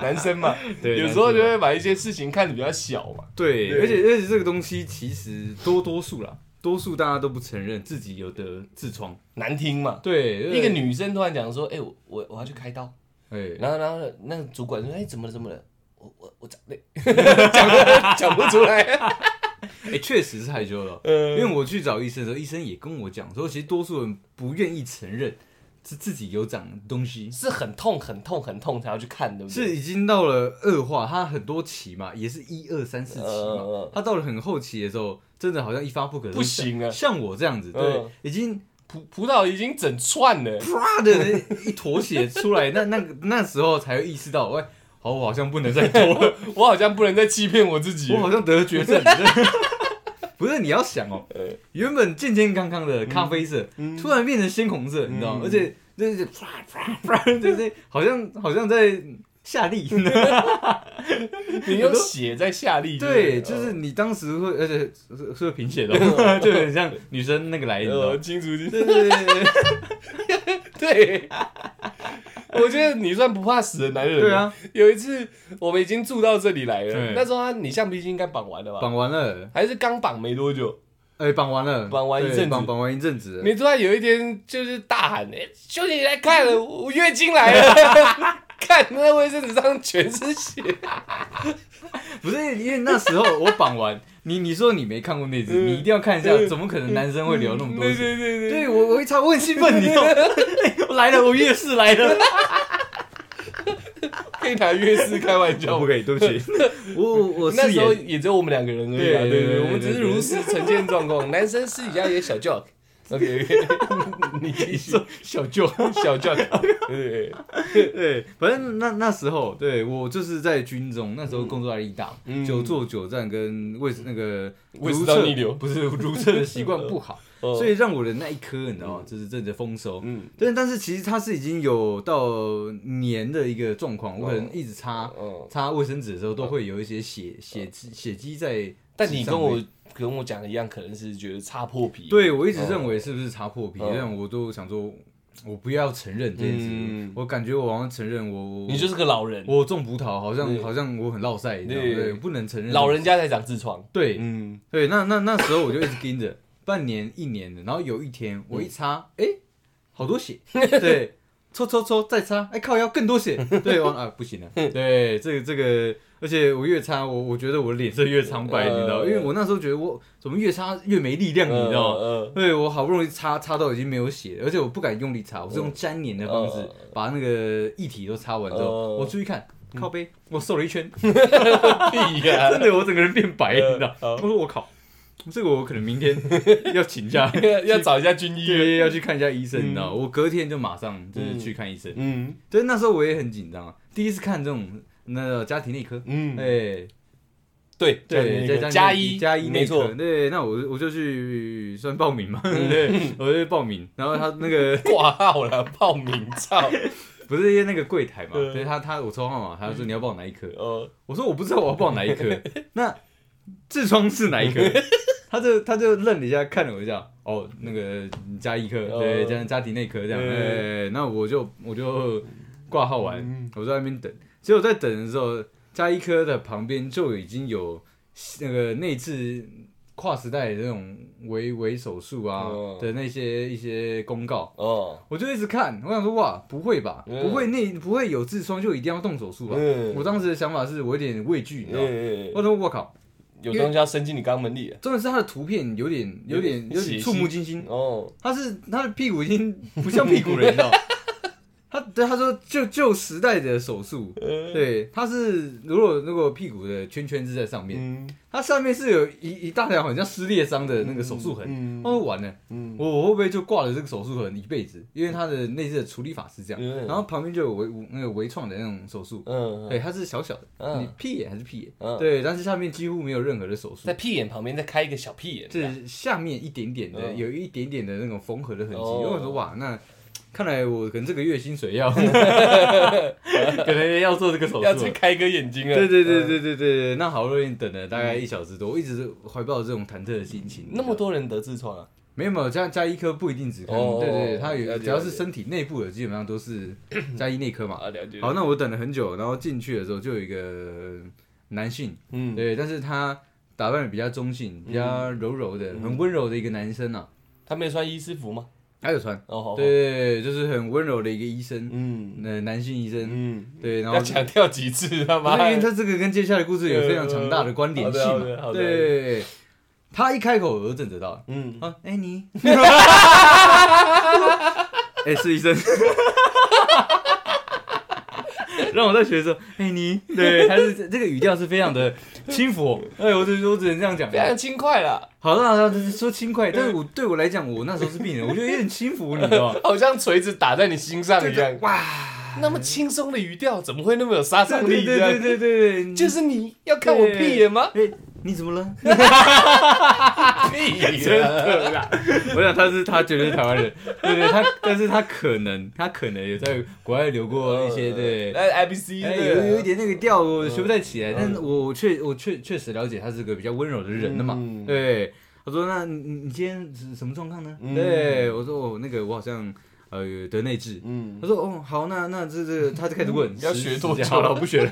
男生嘛，对有时候就会把一些事情看得比较小嘛。对，对而且而且这个东西其实多多数啦，多数大家都不承认自己有得痔疮。难听嘛，对，一个，女生突然讲说：“哎、我我我要去开刀。”哎，然后然后那个主管说：“哎、怎么了？怎么了？”我我我讲不讲不出来。哎，确实是害羞了。呃因为我去找医生的时候，医生也跟我讲说，其实多数人不愿意承认是自己有长东西，是很痛很痛很痛才要去看，对不对？是已经到了恶化，它很多期嘛，也是一二三四期嘛呃，它到了很后期的时候，真的好像一发不可不行了像我这样子，对嗯，已经葡葡萄已经整串了，啪的一坨血出来，那那那时候才会意识到，喂，好，我好像不能再多了，*laughs* 我好像不能再欺骗我自己。我好像得了绝症。*laughs* 不是你要想哦，呃原本健健康康的咖啡色，嗯突然变成鲜红色，你知道吗？嗯而且就是啪啪啪，就是好像好像在下力。你有血在下力，对，就是你当时会，而且是贫血的 *laughs* 哦，就很像女生那个来，你知道呃，吗？清楚清楚。对对对对对，*laughs* *laughs* *laughs* 我觉得你算不怕死的男人。对，啊，有一次我们已经住到这里来了，那时候他你橡皮筋应该绑完了吧？绑完了，还是刚绑没多久？哎，绑完了，绑完一阵子对绑绑完一阵子了，你突然有一天就是大喊：“哎、兄弟来看了，*laughs* 我月经来了！” *laughs* 看那卫生纸上全是血，不是因为那时候我绑完，你你说你没看过那支，嗯你一定要看一下，怎么可能男生会聊那么多对血？对对对，对我我会超我很兴奋，你知道吗？*laughs* 来了，我月事来了。*laughs* 可以拿月事开玩笑不。可以，对不起，*laughs* 我我那时候也只有我们两个人而已啊，对对，对我们只是如实呈现状况。男生私底下也小 joke。OK，*laughs* 你继续。说小舅，*laughs* 小 joke，对。对，反正那那时候，对我就是在军中，那时候工作压力大，嗯。久坐久站跟胃那个胃食道逆流。*laughs* 不是如厕的习惯不好，哦所以让我的那一颗你知道吗？就是真的丰收。嗯。但但是其实它是已经有到黏的一个状况，我可能一直擦嗯，擦卫生纸的时候都会有一些血血迹血迹在。但你跟我跟我讲的一样，可能是觉得擦破皮。对我一直认为是不是擦破皮，嗯。但我都想说我不要承认这件事，嗯。我感觉我好像承认我我你就是个老人，我种葡萄，好像好像我很落赛，你知道吗？对。对，不能承认。老人家才长痔疮。对。嗯，对，那那那时候我就一直盯着，半年一年的，然后有一天我一擦，哎、好多血，*laughs* 对，抽抽抽再擦，*laughs* 哎、靠腰更多血，对，我啊不行了，*laughs* 对，这个这个，而且我越擦，我我觉得我的脸色越苍白，呃你知道，因为我那时候觉得我怎么越擦越没力量，你知道对我好不容易擦擦到已经没有血了，而且我不敢用力擦，我是用粘黏的方式嗯把那个液体都擦完之后，嗯。我注意看靠背，我瘦了一圈，屁呀！真的我整个人变白，你知道？嗯。我说我靠，这个我可能明天 *laughs* 要请假，要要找一下军医。对，要去看一下医生，嗯你知道？我隔天就马上就是去看医生。嗯对，那时候我也很紧张啊，第一次看这种那个家庭内科，嗯，哎，对对，在加一加一内没错科，，对，那我我就去算报名嘛，对，我就去报名，然后他那个挂号了，报名照。不是因为那个柜台嘛，所以他他我抽号码，他说你要报哪一科，呃，我说我不知道我要报哪一科，*laughs* 那痔疮是哪一科？他就他就愣了一下，看了我一下，哦，那个加医科，哦。对，加家庭内科这样，嗯哎，那我就我就挂号完嗯，我在那边等，结果在等的时候，加医科的旁边就已经有那个内痔跨时代的那种微微手术啊哦。的那些一些公告，哦，我就一直看，我想说哇，不会吧，嗯。不会那不会有痔疮就一定要动手术吧？嗯。我当时的想法是我有点畏惧，你知道吗？嗯，我说我靠，有东西要伸进你肛门里。重点是他的图片有点有点有点触目惊心，哦，他是他的屁股已经不像屁股了，你知道吗？他对他说旧旧时代的手术，呃对，他是如果如果屁股的圈圈是在上面，嗯。它上面是有一一大条很像撕裂伤的那个手术痕。嗯我说完了，嗯。我我会不会就挂了这个手术痕一辈子？因为它的内置的处理法是这样，嗯然后旁边就有微那个微创的那种手术，嗯，对，它是小小的，嗯。你屁眼还是屁眼，嗯。对，但是下面几乎没有任何的手术在，屁眼旁边再开一个小屁眼，就是下面一点点的，嗯。有一点点的那种缝合的痕迹。哦。因为我说哇，那看来我可能这个月薪水要，*laughs* 可能要做这个手要术要。再开一个眼睛了。对对对对对对，那好不容易等了大概一小时多，我一直怀抱着这种忐忑的心情。那么多人得痔疮啊？没有没有，加加医科不一定只看，哦对对对，它了解有只要是身体内部的，基本上都是 *coughs* 加医内科嘛。好，那我等了很久，然后进去的时候就有一个男性，嗯，对，但是他打扮的比较中性，比较柔柔的，很温柔的一个男生啊。他没有穿医师服吗？他有穿，哦，好，对，就是很温柔的一个医生，嗯。呃，男性医生，嗯，对，然后要强调几次他妈。因为他这个跟接下来的故事有非常强大的关联性好嘛对，他一开口我就震得到了，嗯，啊，哎你，*laughs* *laughs* *laughs* 哎是医生。让我在学的时候，哎、你，对，他是这个语调是非常的轻浮，*laughs* 哎，我只我只能这样讲非。常轻快了，好那那就是说轻快，但是我对我来讲，我那时候是病人，我觉得有点轻浮，你知道吗？*laughs* 好像锤子打在你心上一样。哇，那么轻松的语调，怎么会那么有杀伤力？对对对对对对，就是你要看我屁眼吗？哎，你怎么了？屁 *laughs* 真眼，的啦！我想他是他绝对是台湾人，对对，他但是他可能他可能有在国外留过一些对。哎，I B C 哎，有有一点，点那个调，我学不太起来，但是我确我确确实了解他是个比较温柔的人的嘛。嗯对，他说：“那你你你今天是什么状况呢？”嗯对，我说：“哦，那个我好像呃有得内痔。”嗯。他说：“哦，好，那那这这，*laughs* 他就开始问，要时学多久？好了，我不学了。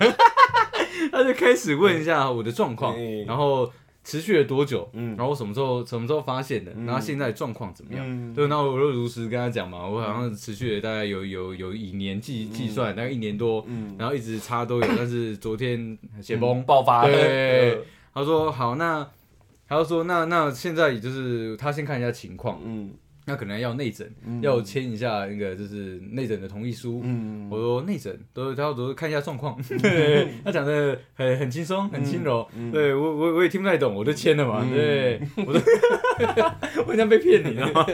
他就开始问一下我的状况嗯，然后持续了多久，嗯。然后我什么时候什么时候发现的，嗯。然后现在状况怎么样？嗯。对，那我就如实跟他讲嘛，我好像持续了大概有有有以年计计算，大概一年多，嗯，然后一直差都有，但是昨天血崩，爆发，对，他说好，那他就说那那现在也就是他先看一下情况，嗯那可能要内诊，嗯。要签一下那个就是内诊的同意书。嗯。我说内诊都他都看一下状况，*laughs* 对他讲的很很轻松，很轻柔，嗯。对我我我也听不太懂，我就签了嘛，嗯。对，我都 *laughs* 我好像被骗，你知道吗？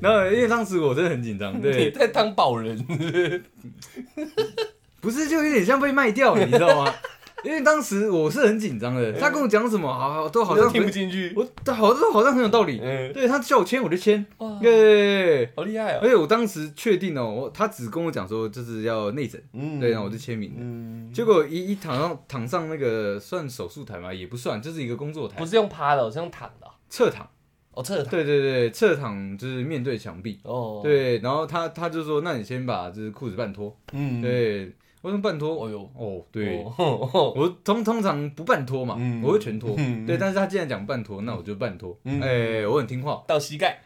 然后因为当时我真的很紧张，你对，在当保人，*laughs* 不是就有点像被卖掉，你知道吗？因为当时我是很紧张的，他跟我讲什么，好好都好像听不进去。我好都好像很有道理，嗯，对他叫我签我就签，哇，对。好厉害哦。而且我当时确定哦，我他只跟我讲说就是要内诊，嗯。对，然后我就签名了。嗯，结果一一躺上躺上那个算手术台嘛，也不算，就是一个工作台。不，是用趴的，我是用躺的。侧躺，哦，侧躺。对对对，侧躺就是面对墙壁。哦，，对，然后他他就说，那你先把就是裤子半脱。嗯，对，我说半脱，哦呦，哦，对，哦，我通通常不半脱嘛，嗯。我会全脱。嗯。对，但是他既然讲半脱，那我就半脱。嗯。哎，我很听话。到膝盖，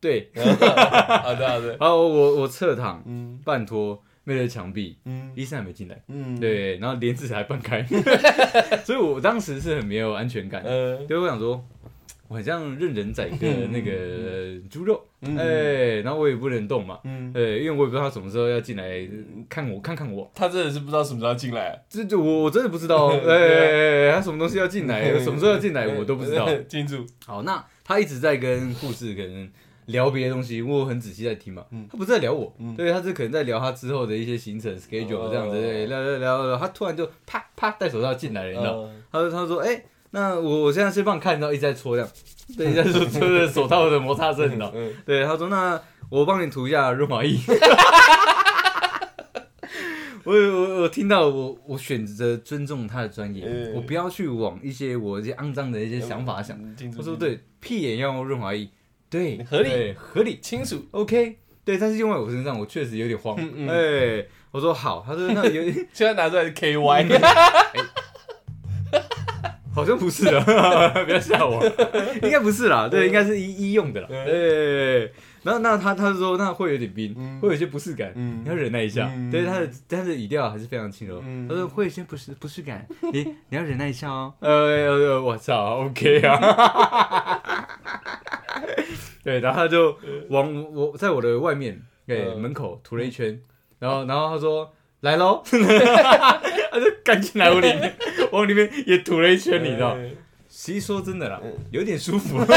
对，*laughs* *laughs* 好的好的，然后我我侧躺嗯。半脱，面对墙壁，嗯。医生还没进来。嗯，，对，然后帘子才半开，*laughs* 所以我当时是很没有安全感。呃，对，我想说，我很像任人宰割的那个猪肉，嗯哎，然后我也不能动嘛，嗯，对，因为我也不知道他什么时候要进来看我，看看我，他真的是不知道什么时候进来。啊，这就我我真的不知道，*laughs* 哎，他什么东西要进来，什么时候要进来 *laughs* 我都不知道。*laughs* 好，那他一直在跟护士可能聊别的东西，我很仔细在听嘛。嗯。他不是在聊我，嗯。对，他是可能在聊他之后的一些行程 schedule 哦这样子，对聊聊聊聊，他突然就啪啪戴手套进来了，你知道？嗯他说他说，哎、那我我现在是帮你看到一直在搓这样，对，一直在搓搓着手套的摩擦声，你知道？嗯对，他说那我帮你涂一下润滑液。*laughs* 我我我听到我我选择尊重他的专业，嗯我不要去往一些我一些肮脏的一些想法想。他说对，屁眼要用润滑液，对，合理合理清楚，，OK，对，但是用在我身上，我确实有点慌。嗯嗯哎，我说好，他说那有 *laughs* 现在拿出来是 KY，*laughs* 好像不是啊，*laughs* 不要吓我，*laughs* 应该不是啦，对，应该是医医用的啦。嗯对，然后那他他就说那会有点冰，嗯。会有一些不适感，嗯。你要忍耐一下。嗯。对，他的他的语调还是非常轻柔，嗯。他说会有些不适不适感，*laughs* 你你要忍耐一下哦。呃呃，我操，OK 啊。对，然后他就往我在我的外面对嗯。门口涂了一圈，然后然后他说来喽，他就赶紧来我里面，*laughs* 往里面也吐了一圈，你知道。嗯其实说真的啦嗯，有点舒服。*laughs*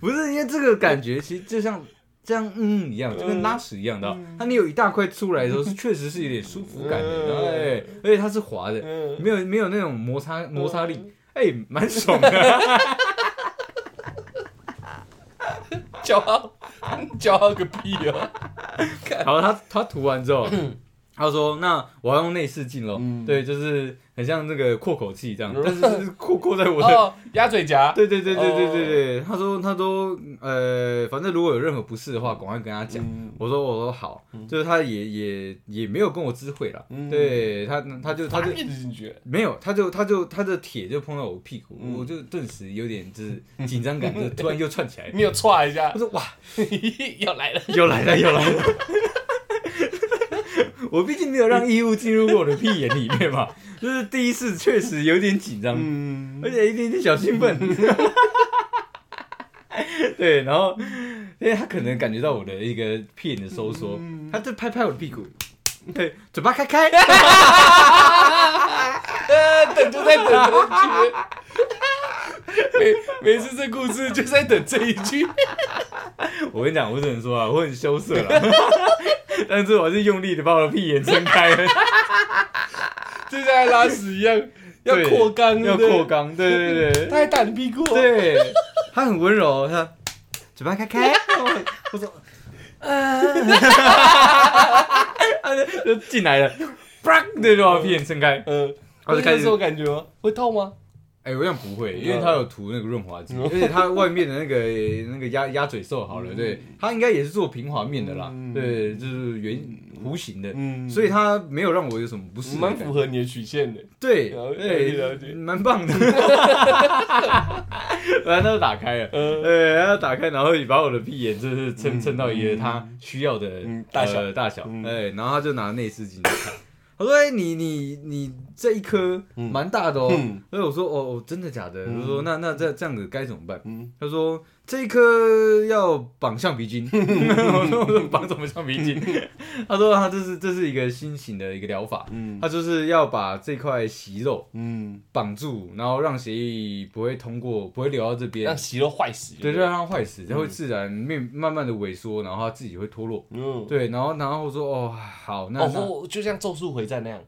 不是因为这个感觉，其实就像这样嗯一样，就跟拉屎一样的。它你有一大块出来的时候，是确实是有点舒服感的，哎，而且它是滑的，嗯。没有没有那种摩擦摩擦力，哎，蛮爽的。*laughs* 骄傲，*laughs* 骄傲个屁啊！然后他他涂完之后，*laughs* 他说：“那我要用内视镜咯。嗯。对，就是很像那个扩口器这样，*laughs* 但是就是扩扩在我的哦，鸭嘴夹，*laughs* 对对对对对对他说他说呃，反正如果有任何不适的话，赶快跟他讲。嗯。我说我说好，就是他也也也没有跟我知会了，嗯。对他他就他就一直进去，没有，他就他就他的铁就碰到我屁股，嗯。我就顿时有点就是紧张感，就突然又窜起来。*laughs* 你有歘一下。我，说哇，要来了，又来了又来了。我毕竟没有让异物进入过我的屁眼里面嘛，就是第一次确实有点紧张，嗯，而且一点点小兴奋。*laughs* 对，然后因为他可能感觉到我的一个屁眼的收缩，嗯他就拍拍我的屁股，对，嘴巴开开。*laughs* *laughs* 呃，等就在等这一句，每每次这故事就在等这一句，*laughs* 我跟你讲，我只能说啊，我很羞涩了，*laughs* 但是我还是用力的把我的屁眼撑开了，*laughs* 就像拉屎一样，要对扩肛，要扩，肛，对对对他还打你屁股，，对，他很温柔，他嘴巴开开，我说，他就就进来了，啪，对，就把我屁眼撑开。嗯，我就开始那时候感觉吗？会痛吗？哎、我想不会，因为它有涂那个润滑剂，而且它外面的那个 *laughs* 那个鸭鸭嘴兽好了，对，它应该也是做平滑面的啦，嗯。对，就是圆弧形的，嗯，所以它没有让我有什么不适的蛮，符合你的曲线的，对，对，蛮棒的，*laughs* 然后他就打开了。嗯呃，他打开，然后也把我的屁眼就是撑撑到一个他需要的嗯大小的大小，嗯。哎，然后他就拿内视镜去看，他说：“哎，你你你这一颗嗯蛮大的哦。”嗯所以我说：“哦哦，真的假的？”嗯我说：“那那这这样子该怎么办嗯，？”他说：“这一颗要绑橡皮筋。*laughs* ”我说：“我说绑什么橡皮筋？” *laughs* 他说：“他这是这是一个新型的一个疗法，嗯。他就是要把这块息肉嗯，绑住，然后让血液不会通过，不会流到这边。让，息肉坏死，对，就让它坏死，它会自然面慢慢的萎缩，然后它自己会脱落。嗯，对，然后然后我说哦好，那那哦，就像咒术回战那样，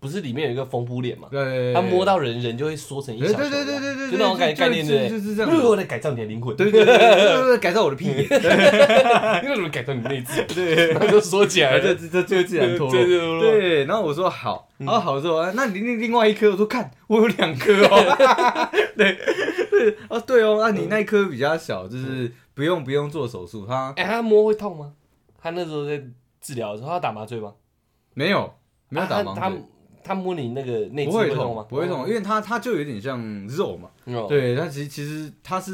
不是里面有一个缝补脸嘛？对，他摸到人，人就会缩成一小球，对对对对对，就那种概概念，对就是这样。我来改造你的灵魂，对对对，改造我的屁眼，*laughs* 你为什么改造你内痔？对，他就缩起来，这这这就自然脱落。对，然后我说好，然后好之后，那你另另外一颗，我说看我有两颗哦，对对哦对哦，那你那一颗比较小，就是不用不用做手术，他哎，他摸会痛吗？他那时候在治疗的时候，他打麻醉吗？没有，没有打麻醉。他摸你那个内不会痛吗？不会痛，因为它它就有点像肉嘛。对，它其实其实它是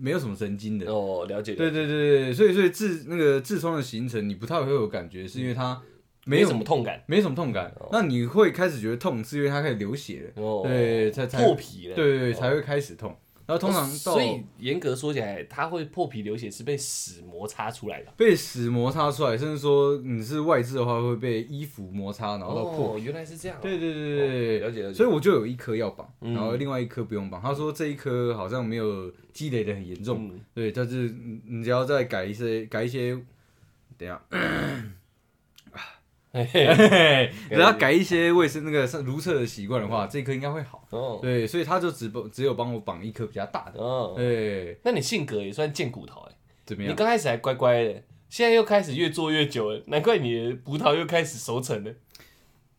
没有什么神经的。哦，了解。对对对对，所以所以痔那个痔疮的形成，你不太会有感觉，是因为它没有什么痛感，没什么痛感。那你会开始觉得痛，是因为它开始流血了。对，才才破皮了。对对，才会开始痛。然后通常，所以严格说起来，它会破皮流血是被屎摩擦出来的。被屎摩擦出来，甚至说你是外痔的话，会被衣服摩擦，然后到破。原来是这样。对对对对，了解了解。所以我就有一颗要绑，然后另外一颗不用绑。他说这一颗好像没有积累的很严重，对，但是你只要再改一些改一些，等下。只要改一些卫生那个如厕的习惯的话，这颗应该会好。哦，对，所以他就只帮只有帮我绑一颗比较大的。哦，对。那你性格也算贱骨头哎，怎么样？你刚开始还乖乖的，现在又开始越做越久了，难怪你的葡萄又开始熟成了。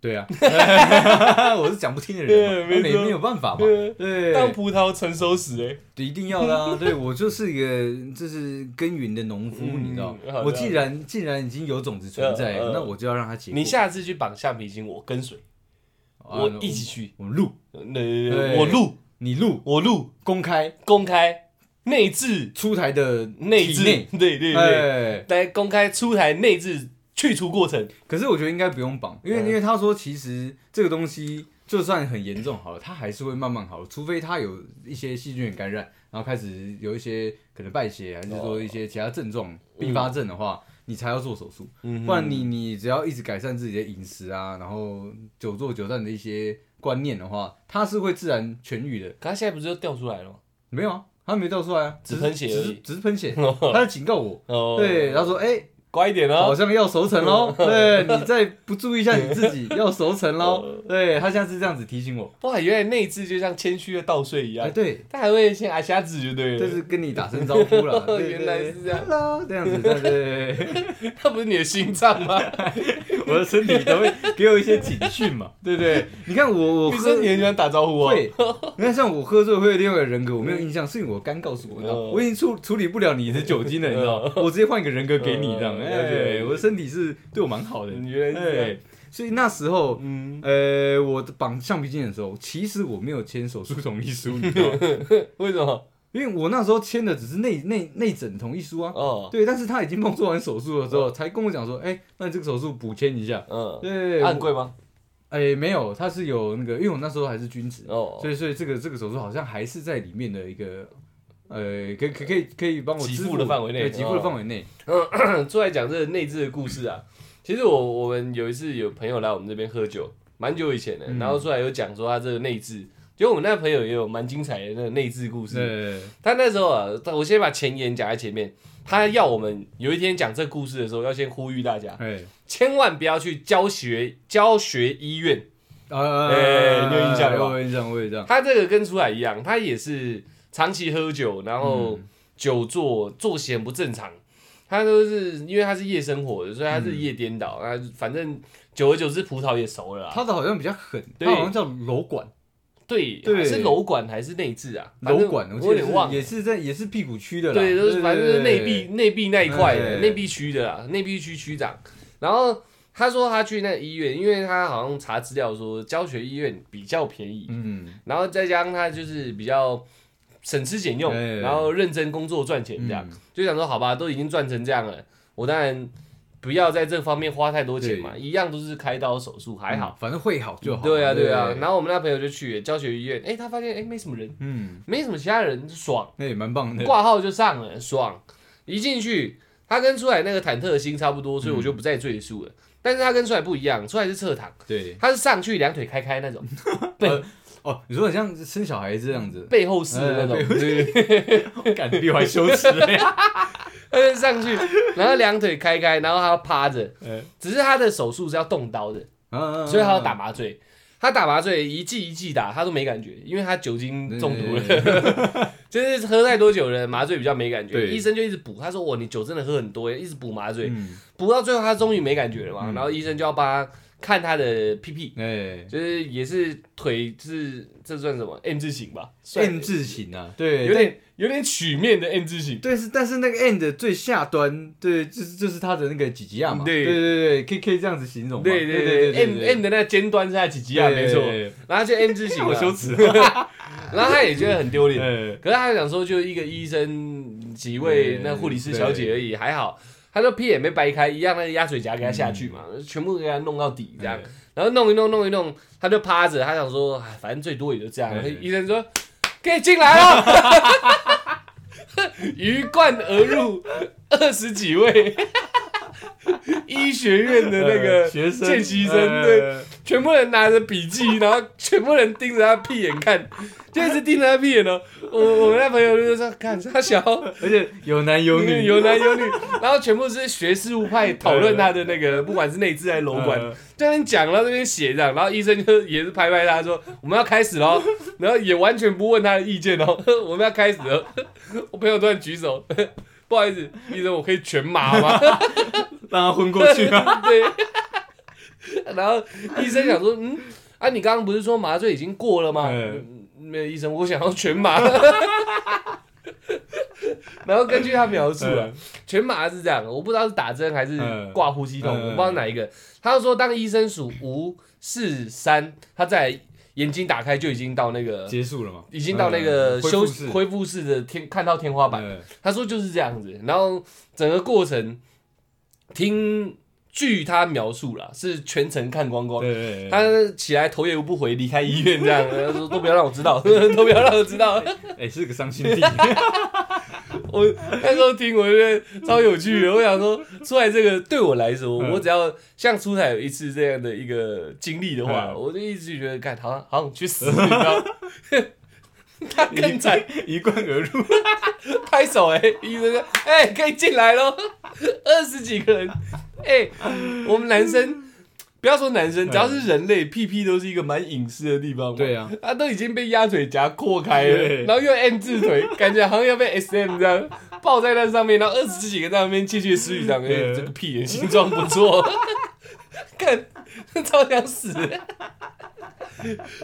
对啊，*laughs* 我是讲不听的人，没没有办法嘛。对，当葡萄成熟时，哎，一定要的啊。*laughs* 对我就是一个就是耕耘的农夫，你知道。我既然既然已经有种子存在，那我就要让它结。你下次去绑橡皮筋，我跟随，我一起去，我录，我录，你录，我录，公开，公开。内置。出台的内置，对对对，来公开出台内置。去除过程，可是我觉得应该不用绑，因为因为他说其实这个东西就算很严重好了，它还是会慢慢好，除非它有一些细菌感染，然后开始有一些可能败血，还是说一些其他症状并发症的话，你才要做手术。不然你你只要一直改善自己的饮食啊，然后久坐久站的一些观念的话，它是会自然痊愈的。可他现在不是就掉出来了吗？没有啊，他没掉出来啊，只喷血而已，只是喷血，他在警告我。*laughs* 对，他说哎。乖一点哦，好像要熟成喽。*laughs* 对你再不注意一下你自己，要熟成喽。*laughs* 对他现在是这样子提醒我。哇，原来内痔就像谦虚的倒睡一样。对，他还会先挨下子，就对了。就是跟你打声招呼了。*laughs* 原来是这样。Hello，这样子，对对。他不是你的心脏吗？我的身体都会给我一些警讯嘛，*laughs* 对不对？你看我，我 *laughs* 喝你很喜欢打招呼哦。会。*laughs* 你看像我喝醉会有另外一个人格，我没有印象，是因为我刚告诉我，知道我已经处处理不了你的酒精了，你知道我直接换一个人格给你，这样。对，我的身体是对我蛮好的，你觉得对，所以那时候，嗯，呃，我绑橡皮筋的时候，其实我没有签手术同意书，你知道吗？为什么？因为我那时候签的只是内内内诊同意书啊，哦，对，但是他已经帮我做完手术了之后，才跟我讲说，哎，那你这个手术补签一下，嗯，对，很贵吗？哎，没有，他是有那个，因为我那时候还是君子，哦，所以所以这个这个手术好像还是在里面的一个。呃，可可可以可以帮我给付的范围内，对，给付的范围内。*coughs* 出来讲这个内置的故事啊，其实我我们有一次有朋友来我们这边喝酒，蛮久以前的，然后出来有讲说他这个内置，就我们那个朋友也有蛮精彩的那个内置故事。他那时候啊，我先把前言讲在前面，他要我们有一天讲这故事的时候，要先呼吁大家，千万不要去教学教学医院。哎，你有印象吗？我印象，我印象。他这个跟出来一样，他也是。长期喝酒，然后久坐，作息很不正常。他都是因为他是夜生活的，所以他是夜颠倒。啊，反正久而久之，葡萄也熟了。他的好像比较狠，他好像叫楼管。对，是楼管还是内置啊？楼管，我有点忘。也是在，也是屁股区的。对，都是反正是内壁内壁那一块的内壁区的啦，内壁区区长。然后他说他去那个医院，因为他好像查资料说教学医院比较便宜。嗯，然后再加上他就是比较。省吃俭用，然后认真工作赚钱，这样就想说好吧，都已经赚成这样了，我当然不要在这方面花太多钱嘛，一样都是开刀手术，还好，反正会好就好。对啊，对啊。然后我们那朋友就去教学医院，哎，他发现哎没什么人，嗯，没什么其他人，爽，那也蛮棒的，挂号就上了，爽。一进去，他跟出来那个忐忑的心差不多，所以我就不再赘述了。但是他跟出来不一样，出来是侧躺，对，他是上去两腿开开那种，*laughs* 对。哦，你说很像生小孩这样子，背后式的那种，感觉比我还羞耻。*laughs* 他就上去，然后两腿开开，然后他要趴着，只是他的手术是要动刀的，所以他要打麻醉。他打麻醉一剂一剂打，他都没感觉，因为他酒精中毒对了，*laughs* 就是喝太多酒了麻醉比较没感觉。对。医生就一直补，他说：“哇，你酒真的喝很多耶，一直补麻醉，嗯，补到最后他终于没感觉了嘛。嗯。然后医生就要帮他看他的屁屁，哎。就是也是腿是这算什么？M 字形吧？算，N 字形啊，对，有点有点曲面的 M 字形。对，是，但是那个 M 的最下端，对，就是就是他的那个几级亚嘛，对。对对对，可以可以这样子形容，对对对对，M M 的那个尖端是他几级啊？没错，然后就 M 字形 *laughs* 好嘛，羞耻，*laughs* 然后他也觉得很丢脸。*laughs* 哎可是他想说，就一个医生几位那护理师小姐而已，还好。他说屁也没掰开，一样那个鸭嘴夹给他下去嘛，全部给他弄到底这样。然后弄一弄弄一弄，他就趴着，他想说，哎，反正最多也就这样。医生说可以进来了，*laughs* 鱼贯而入二十几位 *laughs* 医学院的那个呃学生见习生，对，呃全部人拿着笔记，然后全部人盯着他屁眼看，*laughs* 就一直盯着他屁眼哦。我我们那朋友就说，看他小，而且有男有女，有男有女，然后全部是学事务派讨论他的那个，不管是内置还是楼管，呃。在那边讲，然后这边写这样，然后医生就也是拍拍他说我们要开始喽，然后也完全不问他的意见哦，*laughs* 我们要开始了。我朋友突然举手，不好意思，医生我可以全麻吗？*laughs* 让他昏过去啊，*laughs* 对。然后医生想说，嗯，啊，你刚刚不是说麻醉已经过了吗？没有，医生，我想要全麻。*laughs* 然后根据他描述啊嗯，全麻是这样，我不知道是打针还是嗯挂呼吸筒，嗯我不知道哪一个。他就说，当医生数五、四、三，他在眼睛打开就已经到那个，结束了嘛，已经到那个嗯休恢复室恢复室的天，看到天花板。嗯他说就是这样子，然后整个过程听据他描述啦，是全程看光光。他起来头也不回，离开医院这样，他说都不要让我知道，都不要让我知道。*laughs* *laughs* 哎是个伤心地，*laughs* 我那时候听，我觉得超有趣的。我想说，出来这个对我来说，嗯我只要像出台有一次这样的一个经历的话，嗯我就一直觉得，干好像好想去死，你知道？*laughs* 他更惨，一贯而入，*laughs* 拍手哎、医生说，哎、可以进来喽，二十几个人，哎、我们男生。不要说男生，只要是人类，屁屁都是一个蛮隐私的地方嘛。对啊，他都已经被鸭嘴夹扩开了，然后又 M 字腿，*laughs* 感觉好像要被 SM 这样抱在那上面，然后二十几个在那边窃窃私语，这样，哎、对这个屁眼形状不错，*laughs* 看超想死。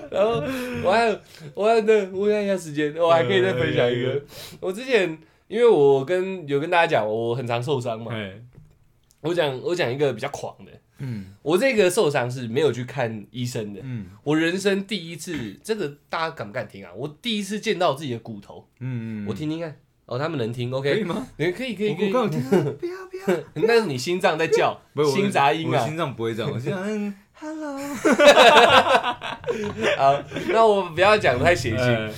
然后我还有，我还有那我看一下时间，我还可以再分享一个。我之前因为我跟有跟大家讲，我很常受伤嘛，哎，我讲我讲一个比较狂的，嗯我这个受伤是没有去看医生的，嗯我人生第一次，这个大家敢不敢听啊？我第一次见到自己的骨头，嗯嗯，我听听看。哦，他们能听，OK？可以？吗？你可以，可以，可以我。刚有听到，不要不要，那是你心脏在叫 *laughs* 心杂音啊。我心脏不会这样，我心脏嗯，Hello，*laughs* 好，那我不要讲得太血腥，*laughs* 哎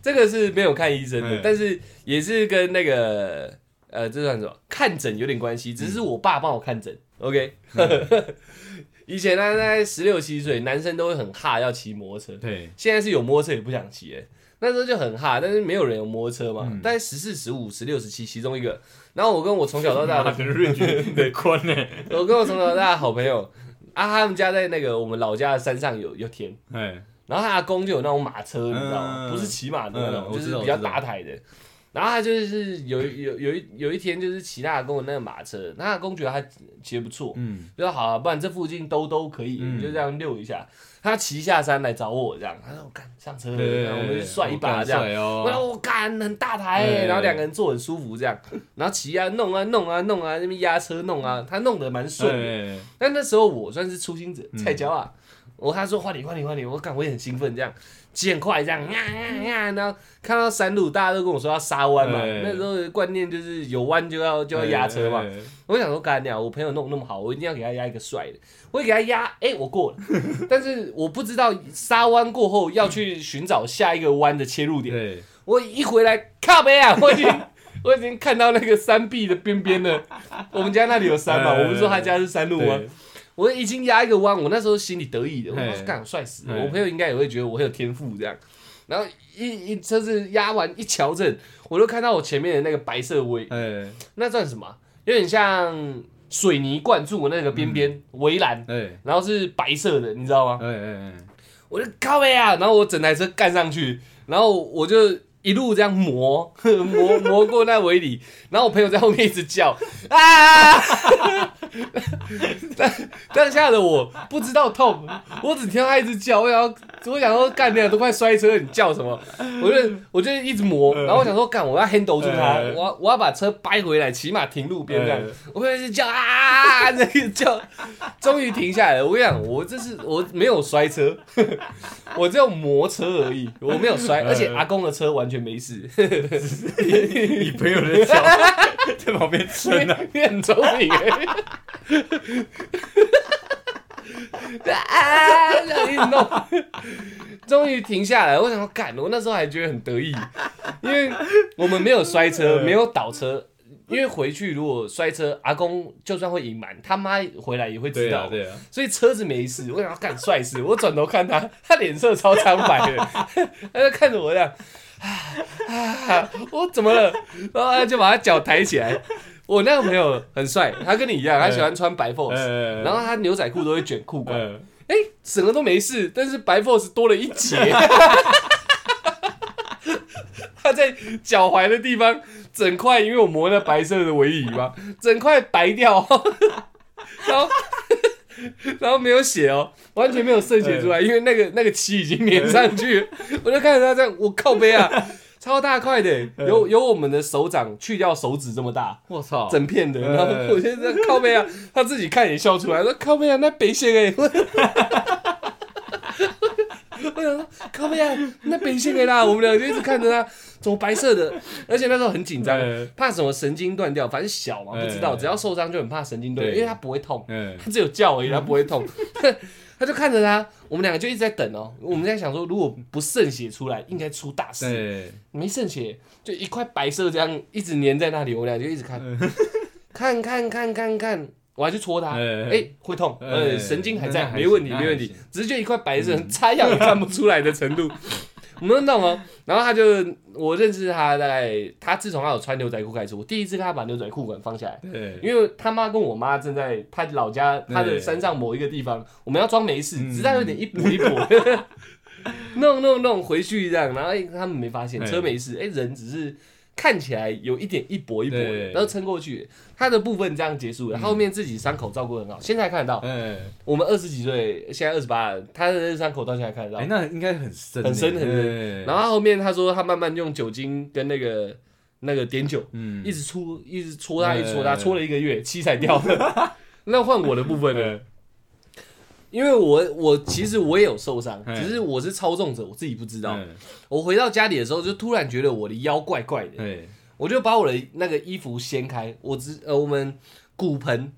这个是没有看医生的嗯，但是也是跟那个呃，这算什么？看诊有点关系，只是我爸帮我看诊，OK？*laughs* 以前呢，在十六七岁，男生都会很哈要骑摩托车，对，现在是有摩托车也不想骑哎，那时候就很哈，但是没有人有摩托车嘛，嗯。大概十四、十五、十六、十七其中一个。然后我跟我从小到大的 *laughs* *laughs* 我跟我从小到大的好朋友啊，他们家在那个我们老家的山上有有田，哎，然后他阿公就有那种马车，你知道吗？嗯。不是骑马的那种，就是比较大台的。然后他就是有有有一有一天就是骑他阿公的那个马车，那阿公觉得他骑得不错，嗯。就说好、啊，不然这附近兜兜可以，嗯。就这样溜一下。他骑下山来找我，这样，他说我干上车然后我们就帅一把这样。帅我哦，说我干很大台、然后两个人坐很舒服这样，然后骑啊弄啊弄啊弄啊，那边压车弄啊，他弄得蛮顺但那时候我算是初心者，嗯。菜椒啊，我他说换你换你换你，我感我也很兴奋这样，骑很快这样呀呀呀，然后看到山路大家都跟我说要杀弯嘛，哎那时候的观念就是有弯就要就要压车嘛，哎，我想说干掉我朋友弄那么好，我一定要给他压一个帅的，我会给他压，哎、我过了，*laughs* 但是我不知道杀弯过后要去寻找下一个弯的切入点，我一回来靠北啊，*laughs* 我已经我已经看到那个山壁的边边了，我们家那里有山嘛，哎我不是说他家是山路吗？对我已经压一个弯，我那时候心里得意的，我嘿说干我帅死了，我朋友应该也会觉得我很有天赋这样。然后一一车子压完一瞧正，我就看到我前面的那个白色围，哎那算什么？啊？有点像水泥灌注那个边边围栏，哎然后是白色的，你知道吗？我就靠背啊，然后我整台车干上去，然后我就一路这样磨 *laughs* 磨磨过那围里，然后我朋友在后面一直叫啊，*laughs* *laughs* 但当下的我不知道痛，我只听到他一直叫，我想要我想说干那都快摔车，你叫什么？我就我就一直磨，然后我想说干我要 handle 住他，嗯。我要我要把车掰回来，起码停路边这样。嗯，我就一直叫啊，那个叫，终于停下来了。我跟你讲，我这是我没有摔车，我只有磨车而已，我没有摔，嗯。而且阿公的车完全没事，你朋友的脚在旁边撑啊，*laughs* 你很聪明哎。*laughs* 啊！这样一直弄，终于停下来。我想说，干！我那时候还觉得很得意，因为我们没有摔车，没有倒车。因为回去如果摔车，阿公就算会隐瞒，他妈回来也会知道。对啊，所以车子没事，我想要干帅事。我转头看他，他脸色超苍白的，*laughs* 他就看着我这样，啊啊，我怎么了？然后他就把他脚抬起来。我那个朋友很帅，他跟你一样，*laughs* 他喜欢穿白 force，、呃然后他牛仔裤都会卷裤管，呃，哎、整个都没事，但是白 force 多了一截，*laughs* 他在脚踝的地方整块，因为我磨那白色的围椅嘛，整块白掉，*laughs* 然后然后没有血哦，完全没有渗血出来，因为那个那个漆已经粘上去，我就看着他这样，我靠背啊，超大块的，有有我们的手掌去掉手指这么大。我操，整片的，嗯。然后我现在靠背啊，他自己看也笑出来，说靠背啊，那北线哎，我 *laughs* 我想说靠背啊，那北线哎啦，我们两个就一直看着他，怎么白色的，而且那时候很紧张嗯，怕什么神经断掉，反正小嘛，不知道，嗯。只要受伤就很怕神经断掉，因为他不会痛，嗯，他只有叫而已，他不会痛。*laughs* 他就看着他，我们两个就一直在等哦。我们在想说，如果不渗血出来，应该出大事。对，没渗血，就一块白色这样一直粘在那里，我俩就一直看，*laughs* 看看看看看，我还去戳它，嗯。哎、会痛，嗯。呃，神经还在，没问题，没问题只是就一块白色，擦药也看不出来的程度，我们都弄哦。然后他就，我认识他大概，他自从他有穿牛仔裤开始，我第一次看他把牛仔裤管放下来。对，因为他妈跟我妈正在他老家他的山上某一个地方，我们要装没事，嗯只是有点一补一跛，*laughs* *laughs* 弄弄弄回去这样，然后哎他们没发现车没事，哎人只是看起来有一点一跛一跛的，对。然后撑过去，他的部分这样结束了，他后面自己伤口照顾得很好，现在看得到，嗯，我们二十几岁，现在二十八，他的伤口到现在看得到。哎，，那应该很深欸，很深很深。深然后他后面他说他慢慢用酒精跟那个那个碘酒。嗯，一直搓，一直搓它，一直搓它，嗯搓了一个月，漆才掉。*laughs* 那换我的部分呢？嗯因为我我其实我也有受伤，嗯只是我是操纵者，我自己不知道。嗯我回到家里的时候，就突然觉得我的腰怪怪的，我就把我的那个衣服掀开，我只呃我们骨盆。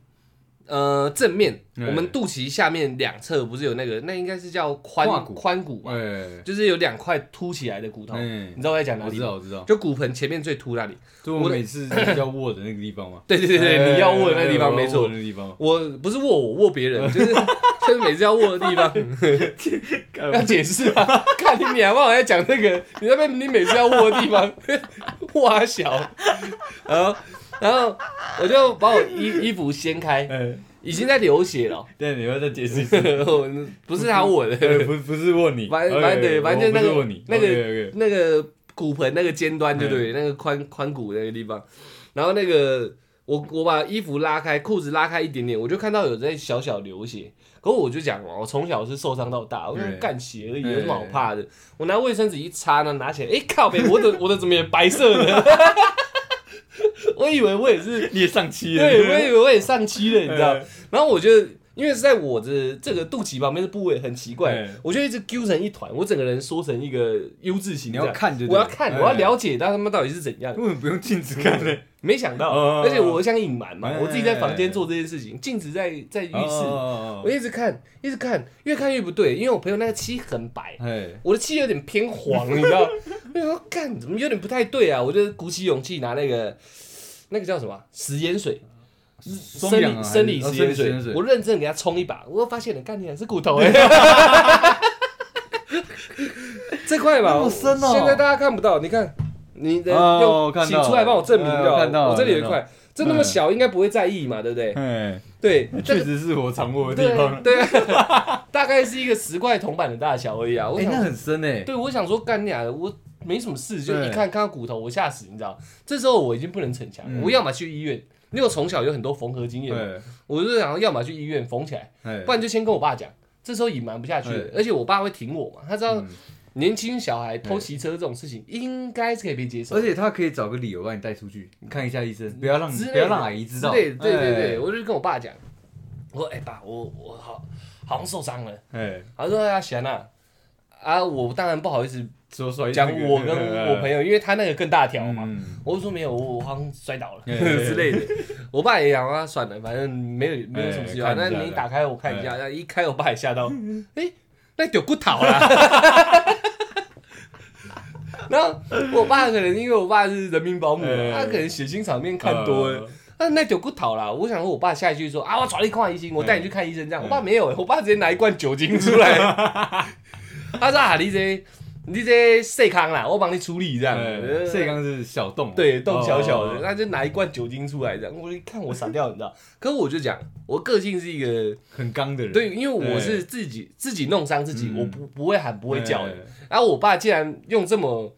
呃，正面，嗯我们肚脐下面两侧不是有那个，那应该是叫髋骨。髋骨吧，哎，就是有两块凸起来的骨头，嗯你知道我在讲哪里？我知道，我知道，就骨盆前面最凸那里。就我每次要握的那个地方吗，*laughs* 对对对对，你要握的那个地方没错。那个地方，我不是握我握别人，就是 *laughs* 就是每次要握的地方。要解释啊。*laughs* 看你俩忘了在讲这个，你那边你每次要握的地方挖小，然后然后我就把我衣衣服掀开，*laughs* 嗯，已经在流血了。对，你要再解释一次，我 *laughs* 不是他握的，呃，不不是握你，*laughs* 反正反正对，反正就那个那个那个骨盆那个尖端，对不对？那个髋髋骨那个地方，然后那个我我把衣服拉开，裤子拉开一点点，我就看到有在小小流血。可我就讲哦，我从小是受伤到大，我就对干血而已，对有什么好怕的？我拿卫生纸一擦呢，拿起来，哎靠北，我的我的怎么也白色的？我以为我也是，*laughs* 你也上漆了，对，我以为我也上漆了，你知道？嗯然后我就因为是在我的这个肚脐旁边的部位很奇怪嗯，我就一直揪成一团，我整个人缩成一个 U 字形你。要看着我要看，嗯我要了解到他妈到底是怎样。根本不用镜子看的，没想到，哦而且我想隐瞒嘛，哎我自己在房间做这件事情，镜子在在浴室，哦我一直看，一直看，越看越不对，因为我朋友那个漆很白，哎，我的漆有点偏黄，你知道？*laughs* 我想说干怎么有点不太对啊？我就鼓起勇气拿那个那个叫什么啊食盐水。生理生理哦食盐水生理食盐，水我认真给他冲一把，我发现了，干你还是骨头哎、*laughs* 这块吧，那么深哦现在大家看不到，你看，你的哦用看到请出来帮我证明就好。哎我看到了我这里有一块，这那么小，应该不会在意嘛，对不对？哎，对，确实是我藏过的地方。对，*laughs* 大概是一个十块铜板的大小而已啊。我哎，那，很深哎。对我想说干你啊，我没什么事，就对。一看看到骨头，我吓死，你知道？这时候我已经不能逞强，嗯。我要么去医院，因为我从小有很多缝合经验我就想要么去医院缝起来，哎不然就先跟我爸讲。这时候隐瞒不下去，而且我爸会挺我嘛，他知道嗯。年轻小孩偷骑车这种事情应该是可以被接受而。且他可以找个理由把你带出去，你看一下医生，不要让不要让阿姨知道。对对对，哎。我就跟我爸讲，我说：“哎、爸，我我好好像受伤了。哎，”他说：“呀，贤啊，啊，我当然不好意思说摔讲我跟我朋友，因为他那个更大条嘛。嗯我就说没有，我我好像摔倒了 *laughs* 哎之类的。我爸也讲啊，算了，反正没有没有什么事啊。那你打开我看一下，那一开我爸也吓到，哎，那丢骨头啦。然后我爸可能因为我爸是人民保姆，哎他可能血腥场面看多了。那，那丢骨头啦！我想说，我爸下一句说啊，我找你看医生，我带你去看医生。这样，我爸没有，我爸直接拿一罐酒精出来，*laughs* 他说啊，你这你这细康啦，我帮你处理这样。呃，这刚是小洞，对，洞小小的，那就拿一罐酒精出来，这样我一看我傻掉，你知道？*laughs* 可是我就讲，我个性是一个很刚的人，对，因为我是自己自己弄伤自己，嗯。我不不会喊不会叫的。哎。然后我爸竟然用这么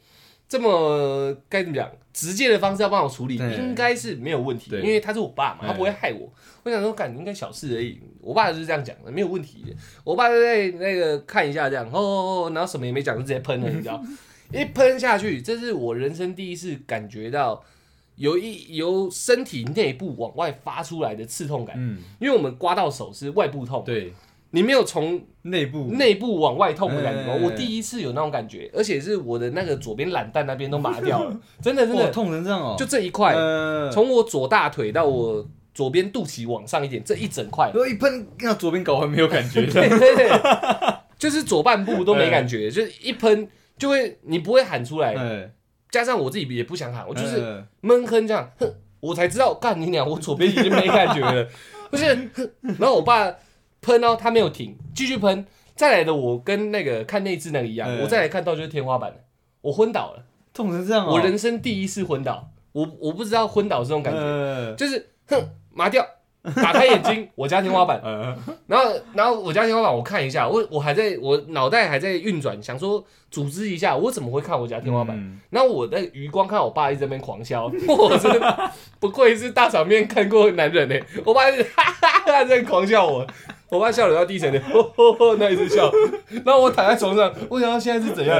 这么该怎么讲直接的方式要帮我处理，对。应该是没有问题，对。因为他是我爸嘛，哎他不会害我。我想说，干应该小事而已。我爸就是这样讲的，没有问题的。我爸就在那个看一下这样，哦哦哦，然后什么也没讲，就直接喷了，你知道？*laughs* 一喷下去，这是我人生第一次感觉到有一由身体内部往外发出来的刺痛感，嗯，因为我们刮到手是外部痛，对，你没有从内部内部往外痛的感觉我第一次有那种感觉，而且是我的那个左边懒蛋那边都麻掉了，*laughs* 真的真的，痛成这样哦，就这一块，呃从我左大腿到我左边肚脐往上一点，这一整块，如果一喷，那左边睾丸没有感觉，*laughs* 对对对，就是左半部都没感觉，就是一喷就会你不会喊出来，哎，加上我自己也不想喊，我就是呃闷哼这样，哼，我才知道，干你娘，我左边已经没感觉了，*laughs* 不是，然后我爸喷哦，他没有停，继续喷，再来的我跟那个看内痔那个一样，嗯。我再来看到就是天花板了，我昏倒了，痛成这样哦，我人生第一次昏倒，我我不知道昏倒是这种感觉，呃就是哼麻掉，打开眼睛，*laughs* 我家天花板，呃，然后然后我家天花板我看一下，我我还在我脑袋还在运转，想说组织一下我怎么会看我家天花板。嗯然后我的余光看我爸一直在那边狂笑，*laughs* 我真的不愧是大场面看过的男人呢。我爸一直哈哈哈在狂笑我，我爸笑得要低沉的，吼吼吼那一直笑。然后我躺在床上，我想到现在是怎样，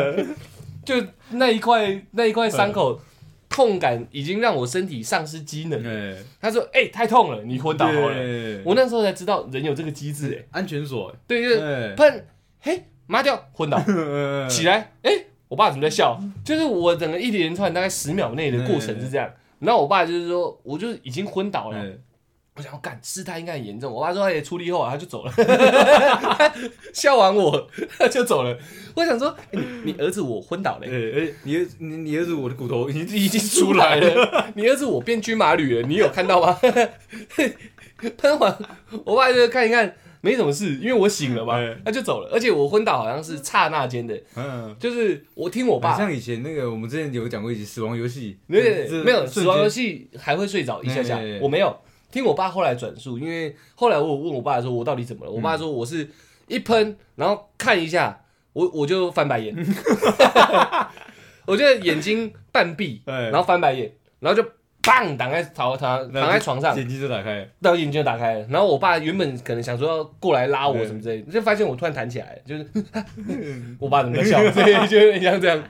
就那一块那一块伤口。痛感已经让我身体丧失机能。哎，他说：“哎、太痛了，你昏倒好了。”我那时候才知道人有这个机制，哎，安全锁，对，就是哎，喷，嘿，麻掉，昏倒，呃 *laughs* 起来，哎、我爸怎么在笑？就是我整个一连串大概十秒内的过程是这样。然后我爸就是说，我就已经昏倒了。哎我想要干，事态应该很严重。我爸说，他也、出力后啊，他就走了，*laughs* 笑完我他就走了。我想说，哎你你儿子我昏倒了、你儿你你儿子我的骨头已经已经出来了，你儿子我变军马吕了，你有看到吗？喷完，我爸就看一看，没什么事，因为我醒了嘛哎，他就走了。而且我昏倒好像是刹那间的，嗯。就是我听我爸，像以前那个，我们之前有讲过一集死亡游戏，没有没有死亡游戏，戏还会睡着一下下我没有听我爸后来转述，因为后来我问我爸说我到底怎么了，我爸说我是一喷，然后看一下，我我就翻白眼 *laughs* *laughs* 我就眼睛半闭，哎。然后翻白眼，然后就砰躺在躺躺躺在床上，眼睛就打开了，然后眼睛就打开了，然后我爸原本可能想说要过来拉我什么之类的，就发现我突然弹起来，就是 *laughs* 我爸怎么在笑，所 *laughs* 以就有点像这样。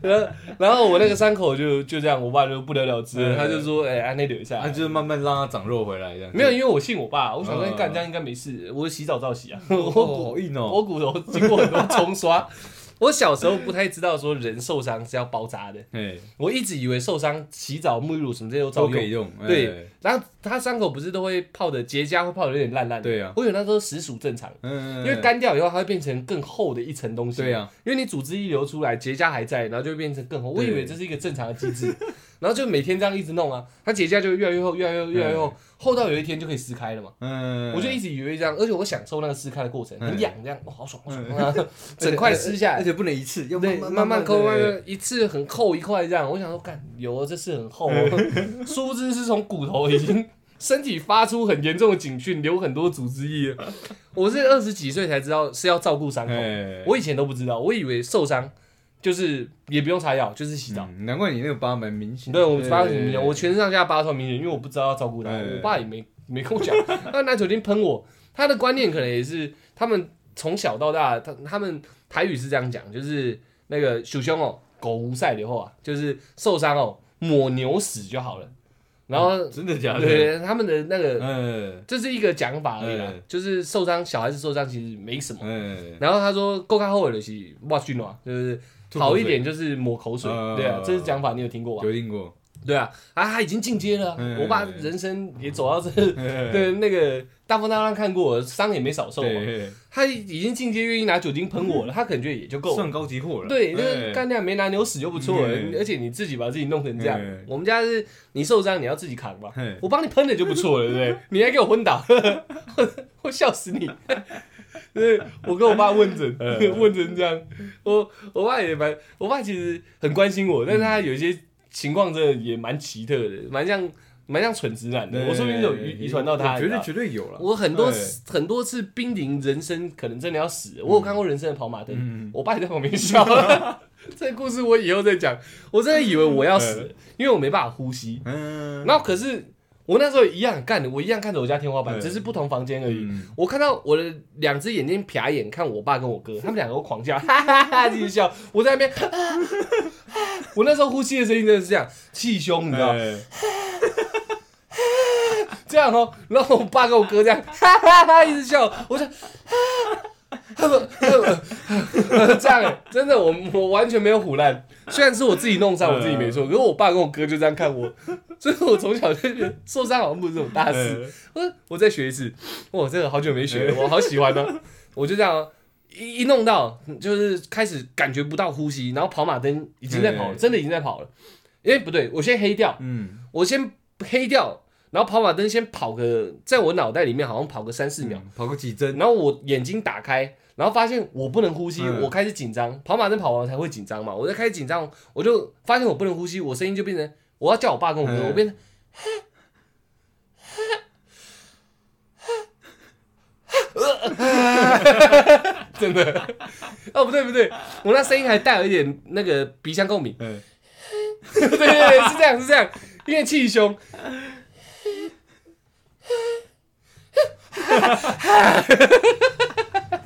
然后然后我那个伤口就就这样，我爸就不了了之他就说：“哎，安内留一下他，。就是慢慢让它长肉回来这样。没有，因为我信我爸，我想说嗯干这样应该没事，我洗澡照洗啊，哦，我骨好硬哦。我骨头经过很多冲刷。我小时候不太知道说人受伤是要包扎的，*laughs* 哎，我一直以为受伤洗澡、沐浴乳什么这些都照用都可以。用。哎对，然后他伤口不是都会泡的结痂，会泡的有点烂烂的。对啊，我以为那时候实属正常，嗯，因为干掉以后它会变成更厚的一层东西。对啊，因为你组织一流出来，结痂还在，然后就会变成更厚。我以为这是一个正常的机制，*laughs* 然后就每天这样一直弄啊，它结痂就越来越厚，越来越厚越来越厚，厚到有一天就可以撕开了嘛。嗯，我就一直以为这样，而且我享受那个撕开的过程，嗯很痒，这样哇，好爽好爽啊！*laughs* 整块撕下来，而且不能一次，要对，慢慢慢抠，慢慢一次很厚一块这样。我想说，干有啊，这是很厚哦，*laughs* 殊不知是从骨头已经身体发出很严重的警讯，流很多组织液。*laughs* 我是二十几岁才知道是要照顾伤口，哎，我以前都不知道，我以为受伤就是也不用擦药，就是洗澡。嗯难怪你那个疤蛮明显。对，我疤很明显，我全身上下疤超明显，因为我不知道要照顾他，哎我爸也没没跟我讲，他拿酒精喷我，他的观念可能也是他们从小到大，他他们台语是这样讲，就是那个鼠兄哦，狗无赛的话，就是受伤哦，抹牛屎就好了，然后真的假的？对他们的那个嗯这是一个讲法而已啦嗯，就是受伤小孩子受伤其实没什么。嗯，然后他说够看后悔的是哇去暖，就是好一点就是抹口水，嗯对啊，这是讲法，你有听过吧？有听过。对啊，啊，他已经进阶了我爸人生也走到这，*laughs* 对对那个大风大浪看过，伤也没少受嘛。对，他已经进阶，愿意拿酒精喷我了，他可能觉得也就够了。算高级货了。对，那干掉没拿牛屎就不错了，嗯而且你自己把自己弄成这样嗯。我们家是你受伤你要自己扛嘛，我帮你喷了就不错了，对不对？你还给我昏倒，*laughs* 我笑死你。对，我跟我爸问诊，*laughs* 嗯 *laughs* 问成这样，我我爸也蛮，我爸其实很关心我，但是他有一些情况真的也蛮奇特的，蛮像蛮像蠢直男的。我说不定有遗遗传到他，绝对绝对有了。我很多很多次濒临人生，可能真的要死。我有看过人生的跑马灯，嗯我爸也在旁边笑。*laughs* 这个故事我以后再讲。我真的以为我要死，因为我没办法呼吸。嗯，然后可是我那时候一样干的，我一样看着我家天花板，嗯只是不同房间而已。嗯。我看到我的两只眼睛瞟眼看我爸跟我哥，*laughs* 他们两个狂笑，*laughs* 哈哈哈，一直笑。我在那边，*laughs* 我那时候呼吸的声音真的是这样，气胸，你知道这样哦，然后我爸跟我哥这样，哈哈哈，一直笑，我就，他 *laughs* 说这样欸，真的，我我完全没有唬烂，虽然是我自己弄伤我自己没错，可是我爸跟我哥就这样看我，*laughs* 所以我从小就觉得受伤好像不是这种大事。我我再学一次，哇，这个好久没学了，我好喜欢哦。我就这样哦一一弄到，就是开始感觉不到呼吸，然后跑马灯已经在跑了，嗯。真的已经在跑了。因为不对，我先黑掉，嗯，我先黑掉，然后跑马灯先跑个，在我脑袋里面好像跑个三四秒，嗯跑个几帧，然后我眼睛打开，然后发现我不能呼吸，嗯我开始紧张。跑马灯跑完才会紧张嘛，我在开始紧张，我就发现我不能呼吸，我声音就变成我要叫我爸跟我哥，嗯我变成。*laughs* *laughs* 真的，哦不对不对，我那声音还带有一点那个鼻腔共鸣，嗯，*laughs* 对对对，是这样是这样，因为气胸，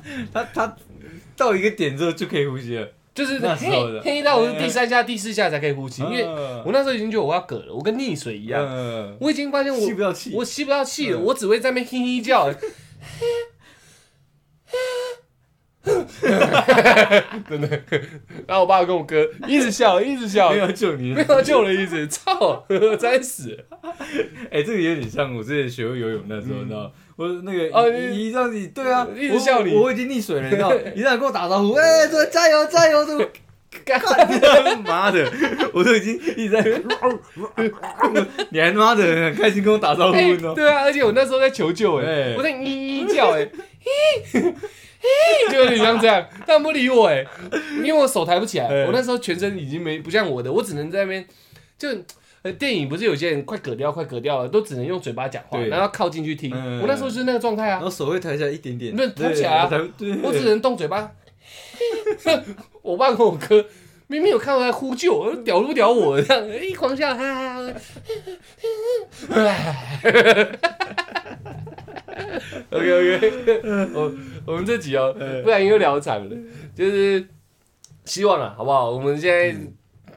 *laughs* 他他到一个点之后就可以呼吸了，就是那时候黑黑到我是第三下、第四下才可以呼吸，因为嗯。我那时候已经觉得我要嗝了，我跟溺水一样，嗯，我已经发现我吸不到气，我吸不到气了，嗯我只会在那边嘿嘿叫，*laughs* *laughs* *laughs* 真的。然后我爸跟我哥一直笑，一直笑没，有救你没。有救了一直，操，真死。*laughs* 哎，这个有点像我之前学会游泳那时候，你知道吗？我那个哦一你一让你对啊，一直笑你我我已经溺水了，你知道，*laughs* 你让你跟我打招呼，哎，这加油加油，这个干干妈的，我都已经一直在，你还妈的很开心跟我打招呼，哎你知道？对啊，而且我那时候在求救，哎哎，我在咦咦叫，哎，就 *laughs* 有点像这样，他不理我，哎，因为我手抬不起来，哎我那时候全身已经没不像我的，我只能在那边就。呃，电影不是有些人快嗝掉，快嗝掉了，都只能用嘴巴讲话，然后靠近去听。嗯我那时候就是那个状态啊然，后手会抬起来一点点，那抬不起来啊，我只能动嘴巴。*laughs* 我爸跟我哥明明有看到在呼救，屌不屌我这样，一狂笑哈，哈哈哈。OK OK，我我们这集哦，不然又聊惨了，就是希望啊，好不好？我们现在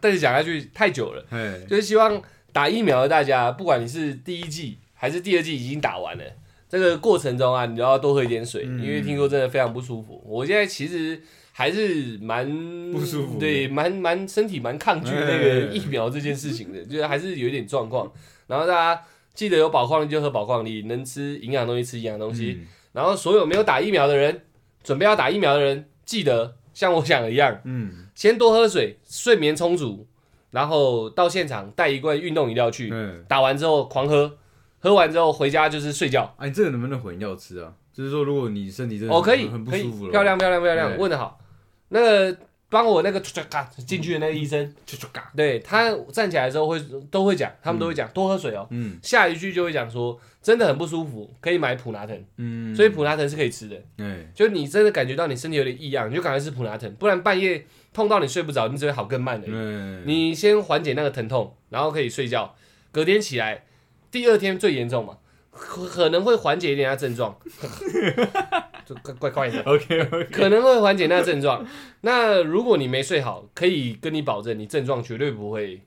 再讲下去太久了，就是希望打疫苗的大家，不管你是第一剂还是第二剂已经打完了，这个过程中啊，你都要多喝一点水，因为听说真的非常不舒服。我现在其实还是蛮不舒服对，蛮蛮身体蛮抗拒那个疫苗这件事情的，就是还是有一点状况。然后大家记得有宝矿力就喝宝矿力，能吃营养东西吃营养东西。嗯然后所有没有打疫苗的人，准备要打疫苗的人，记得像我想的一样，嗯，先多喝水，睡眠充足，然后到现场带一罐运动饮料去，嗯，打完之后狂喝，喝完之后回家就是睡觉。啊，你这个能不能混药吃啊？就是说，如果你身体真的哦，可以很很不可以舒服了，漂亮漂亮漂亮，对问的好。那个帮我那个嘎进去的那个医生，对他站起来的时候会都会讲，他们都会讲多喝水哦。嗯。下一句就会讲说，真的很不舒服，可以买普拿疼，嗯，所以普拿疼是可以吃的。对，就你真的感觉到你身体有点异样，你就赶快吃普拿疼，不然半夜痛到你睡不着，你只会好更慢的。嗯，你先缓解那个疼痛，然后可以睡觉，隔天起来，第二天最严重嘛，可可能会缓解一点他症状，*laughs* 就怪怪怪的，OK OK，可能会缓解那症状。那如果你没睡好，可以跟你保证，你症状绝对不会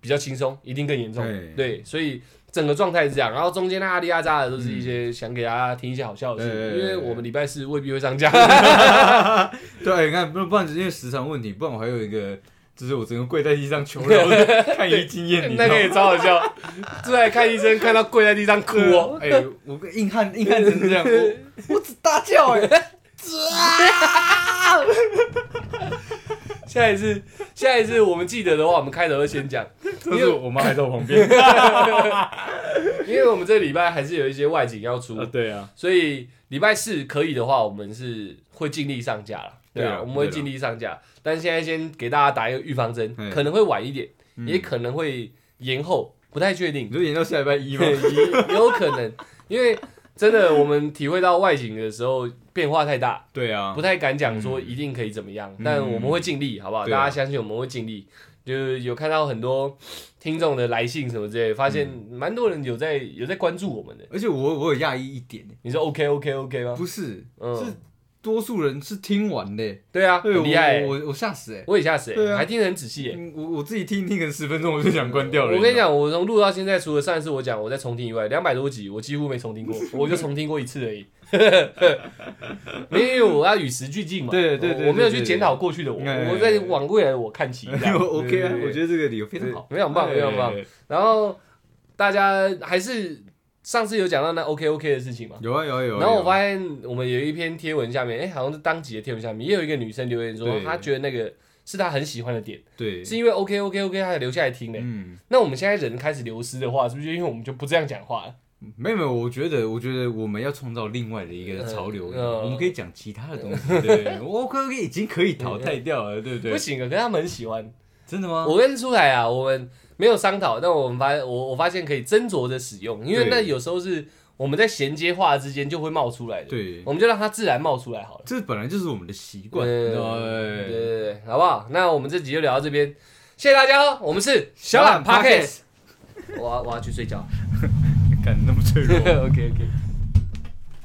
比较轻松，一定更严重。对对，所以整个状态是这样。然后中间那阿里阿扎的都是一些想给大家听一些好笑的事，对因为我们礼拜四未必会上架。*laughs* 对，你看，不不然只是因为时长问题，不然我还有一个，就是我整个跪在地上求饶 *laughs* 看医经验，你那个也？超好笑，坐在看医生看到跪在地上哭哦。哎，我硬汉硬汉成这样，我 *laughs* 我只大叫哎，*laughs* 下一次，下一次我们记得的话，我们开头会先讲，就是我妈还在我旁边。因为我们这礼拜还是有一些外景要出，啊，对啊，所以礼拜四可以的话，我们是会尽力上架了。对啊，我们会尽力上架，但现在先给大家打一个预防针，嗯可能会晚一点，嗯。也可能会延后，不太确定。你，说演到下礼拜一吗？也有可能，因为真的我们体会到外景的时候变化太大，对啊。不，太敢讲说一定可以怎么样，嗯。但我们会尽力，好不好？大家相信我们会尽力。就是有看到很多听众的来信什么之类的，发现嗯。蛮多人有在有在关注我们的。而且我我有讶异一点，你说 OK OK OK 吗？不是，嗯。是多数人是听完的，对啊，对，很厉害欸、我我我吓死哎。我也吓死、欸，对啊还听得很仔细、欸。嗯我我自己听听个十分钟，我就想关掉了。我跟你，讲，我从录到现在，除了上一次我讲我在重听以外，两百多集我几乎没重听过，*laughs* 我就重听过一次而已。*laughs* 因为我要与时俱进嘛，对对对我我没有对对去检讨过去的我，哎我在往未来的我看齐。这样 OK *laughs* 啊，我得觉得这个理由非常好，非常棒，非常棒。哎。然后大家还是上次有讲到那 OK OK 的事情嘛，有啊有啊有啊。然后我发现，我们有一篇贴文下面，哎、好像是当集的贴文下面，也有一个女生留言说，她觉得那个是她很喜欢的点，对，是因为 OK OK OK 她才留下来听的。嗯，那我们现在人开始流失的话，是不是就因为我们就不这样讲话了？没有没有，我觉得我觉得我们要创造另外的一个潮流，嗯我们可以讲其他的东西，对，*laughs* OK OK 已经可以淘汰掉了，对不对？不行啊，可是他们很喜欢。真的吗？我跟出来啊，我们没有商讨，但我们发我我发现可以斟酌的使用，因为那有时候是我们在衔接话之间就会冒出来的，对，我们就让它自然冒出来好了。这本来就是我们的习惯，对对对对对，好不好？那我们这集就聊到这边，谢谢大家哦，我们是小懒 Pockets，我要我要去睡觉 *laughs* 敢那么脆弱。*laughs* OK OK。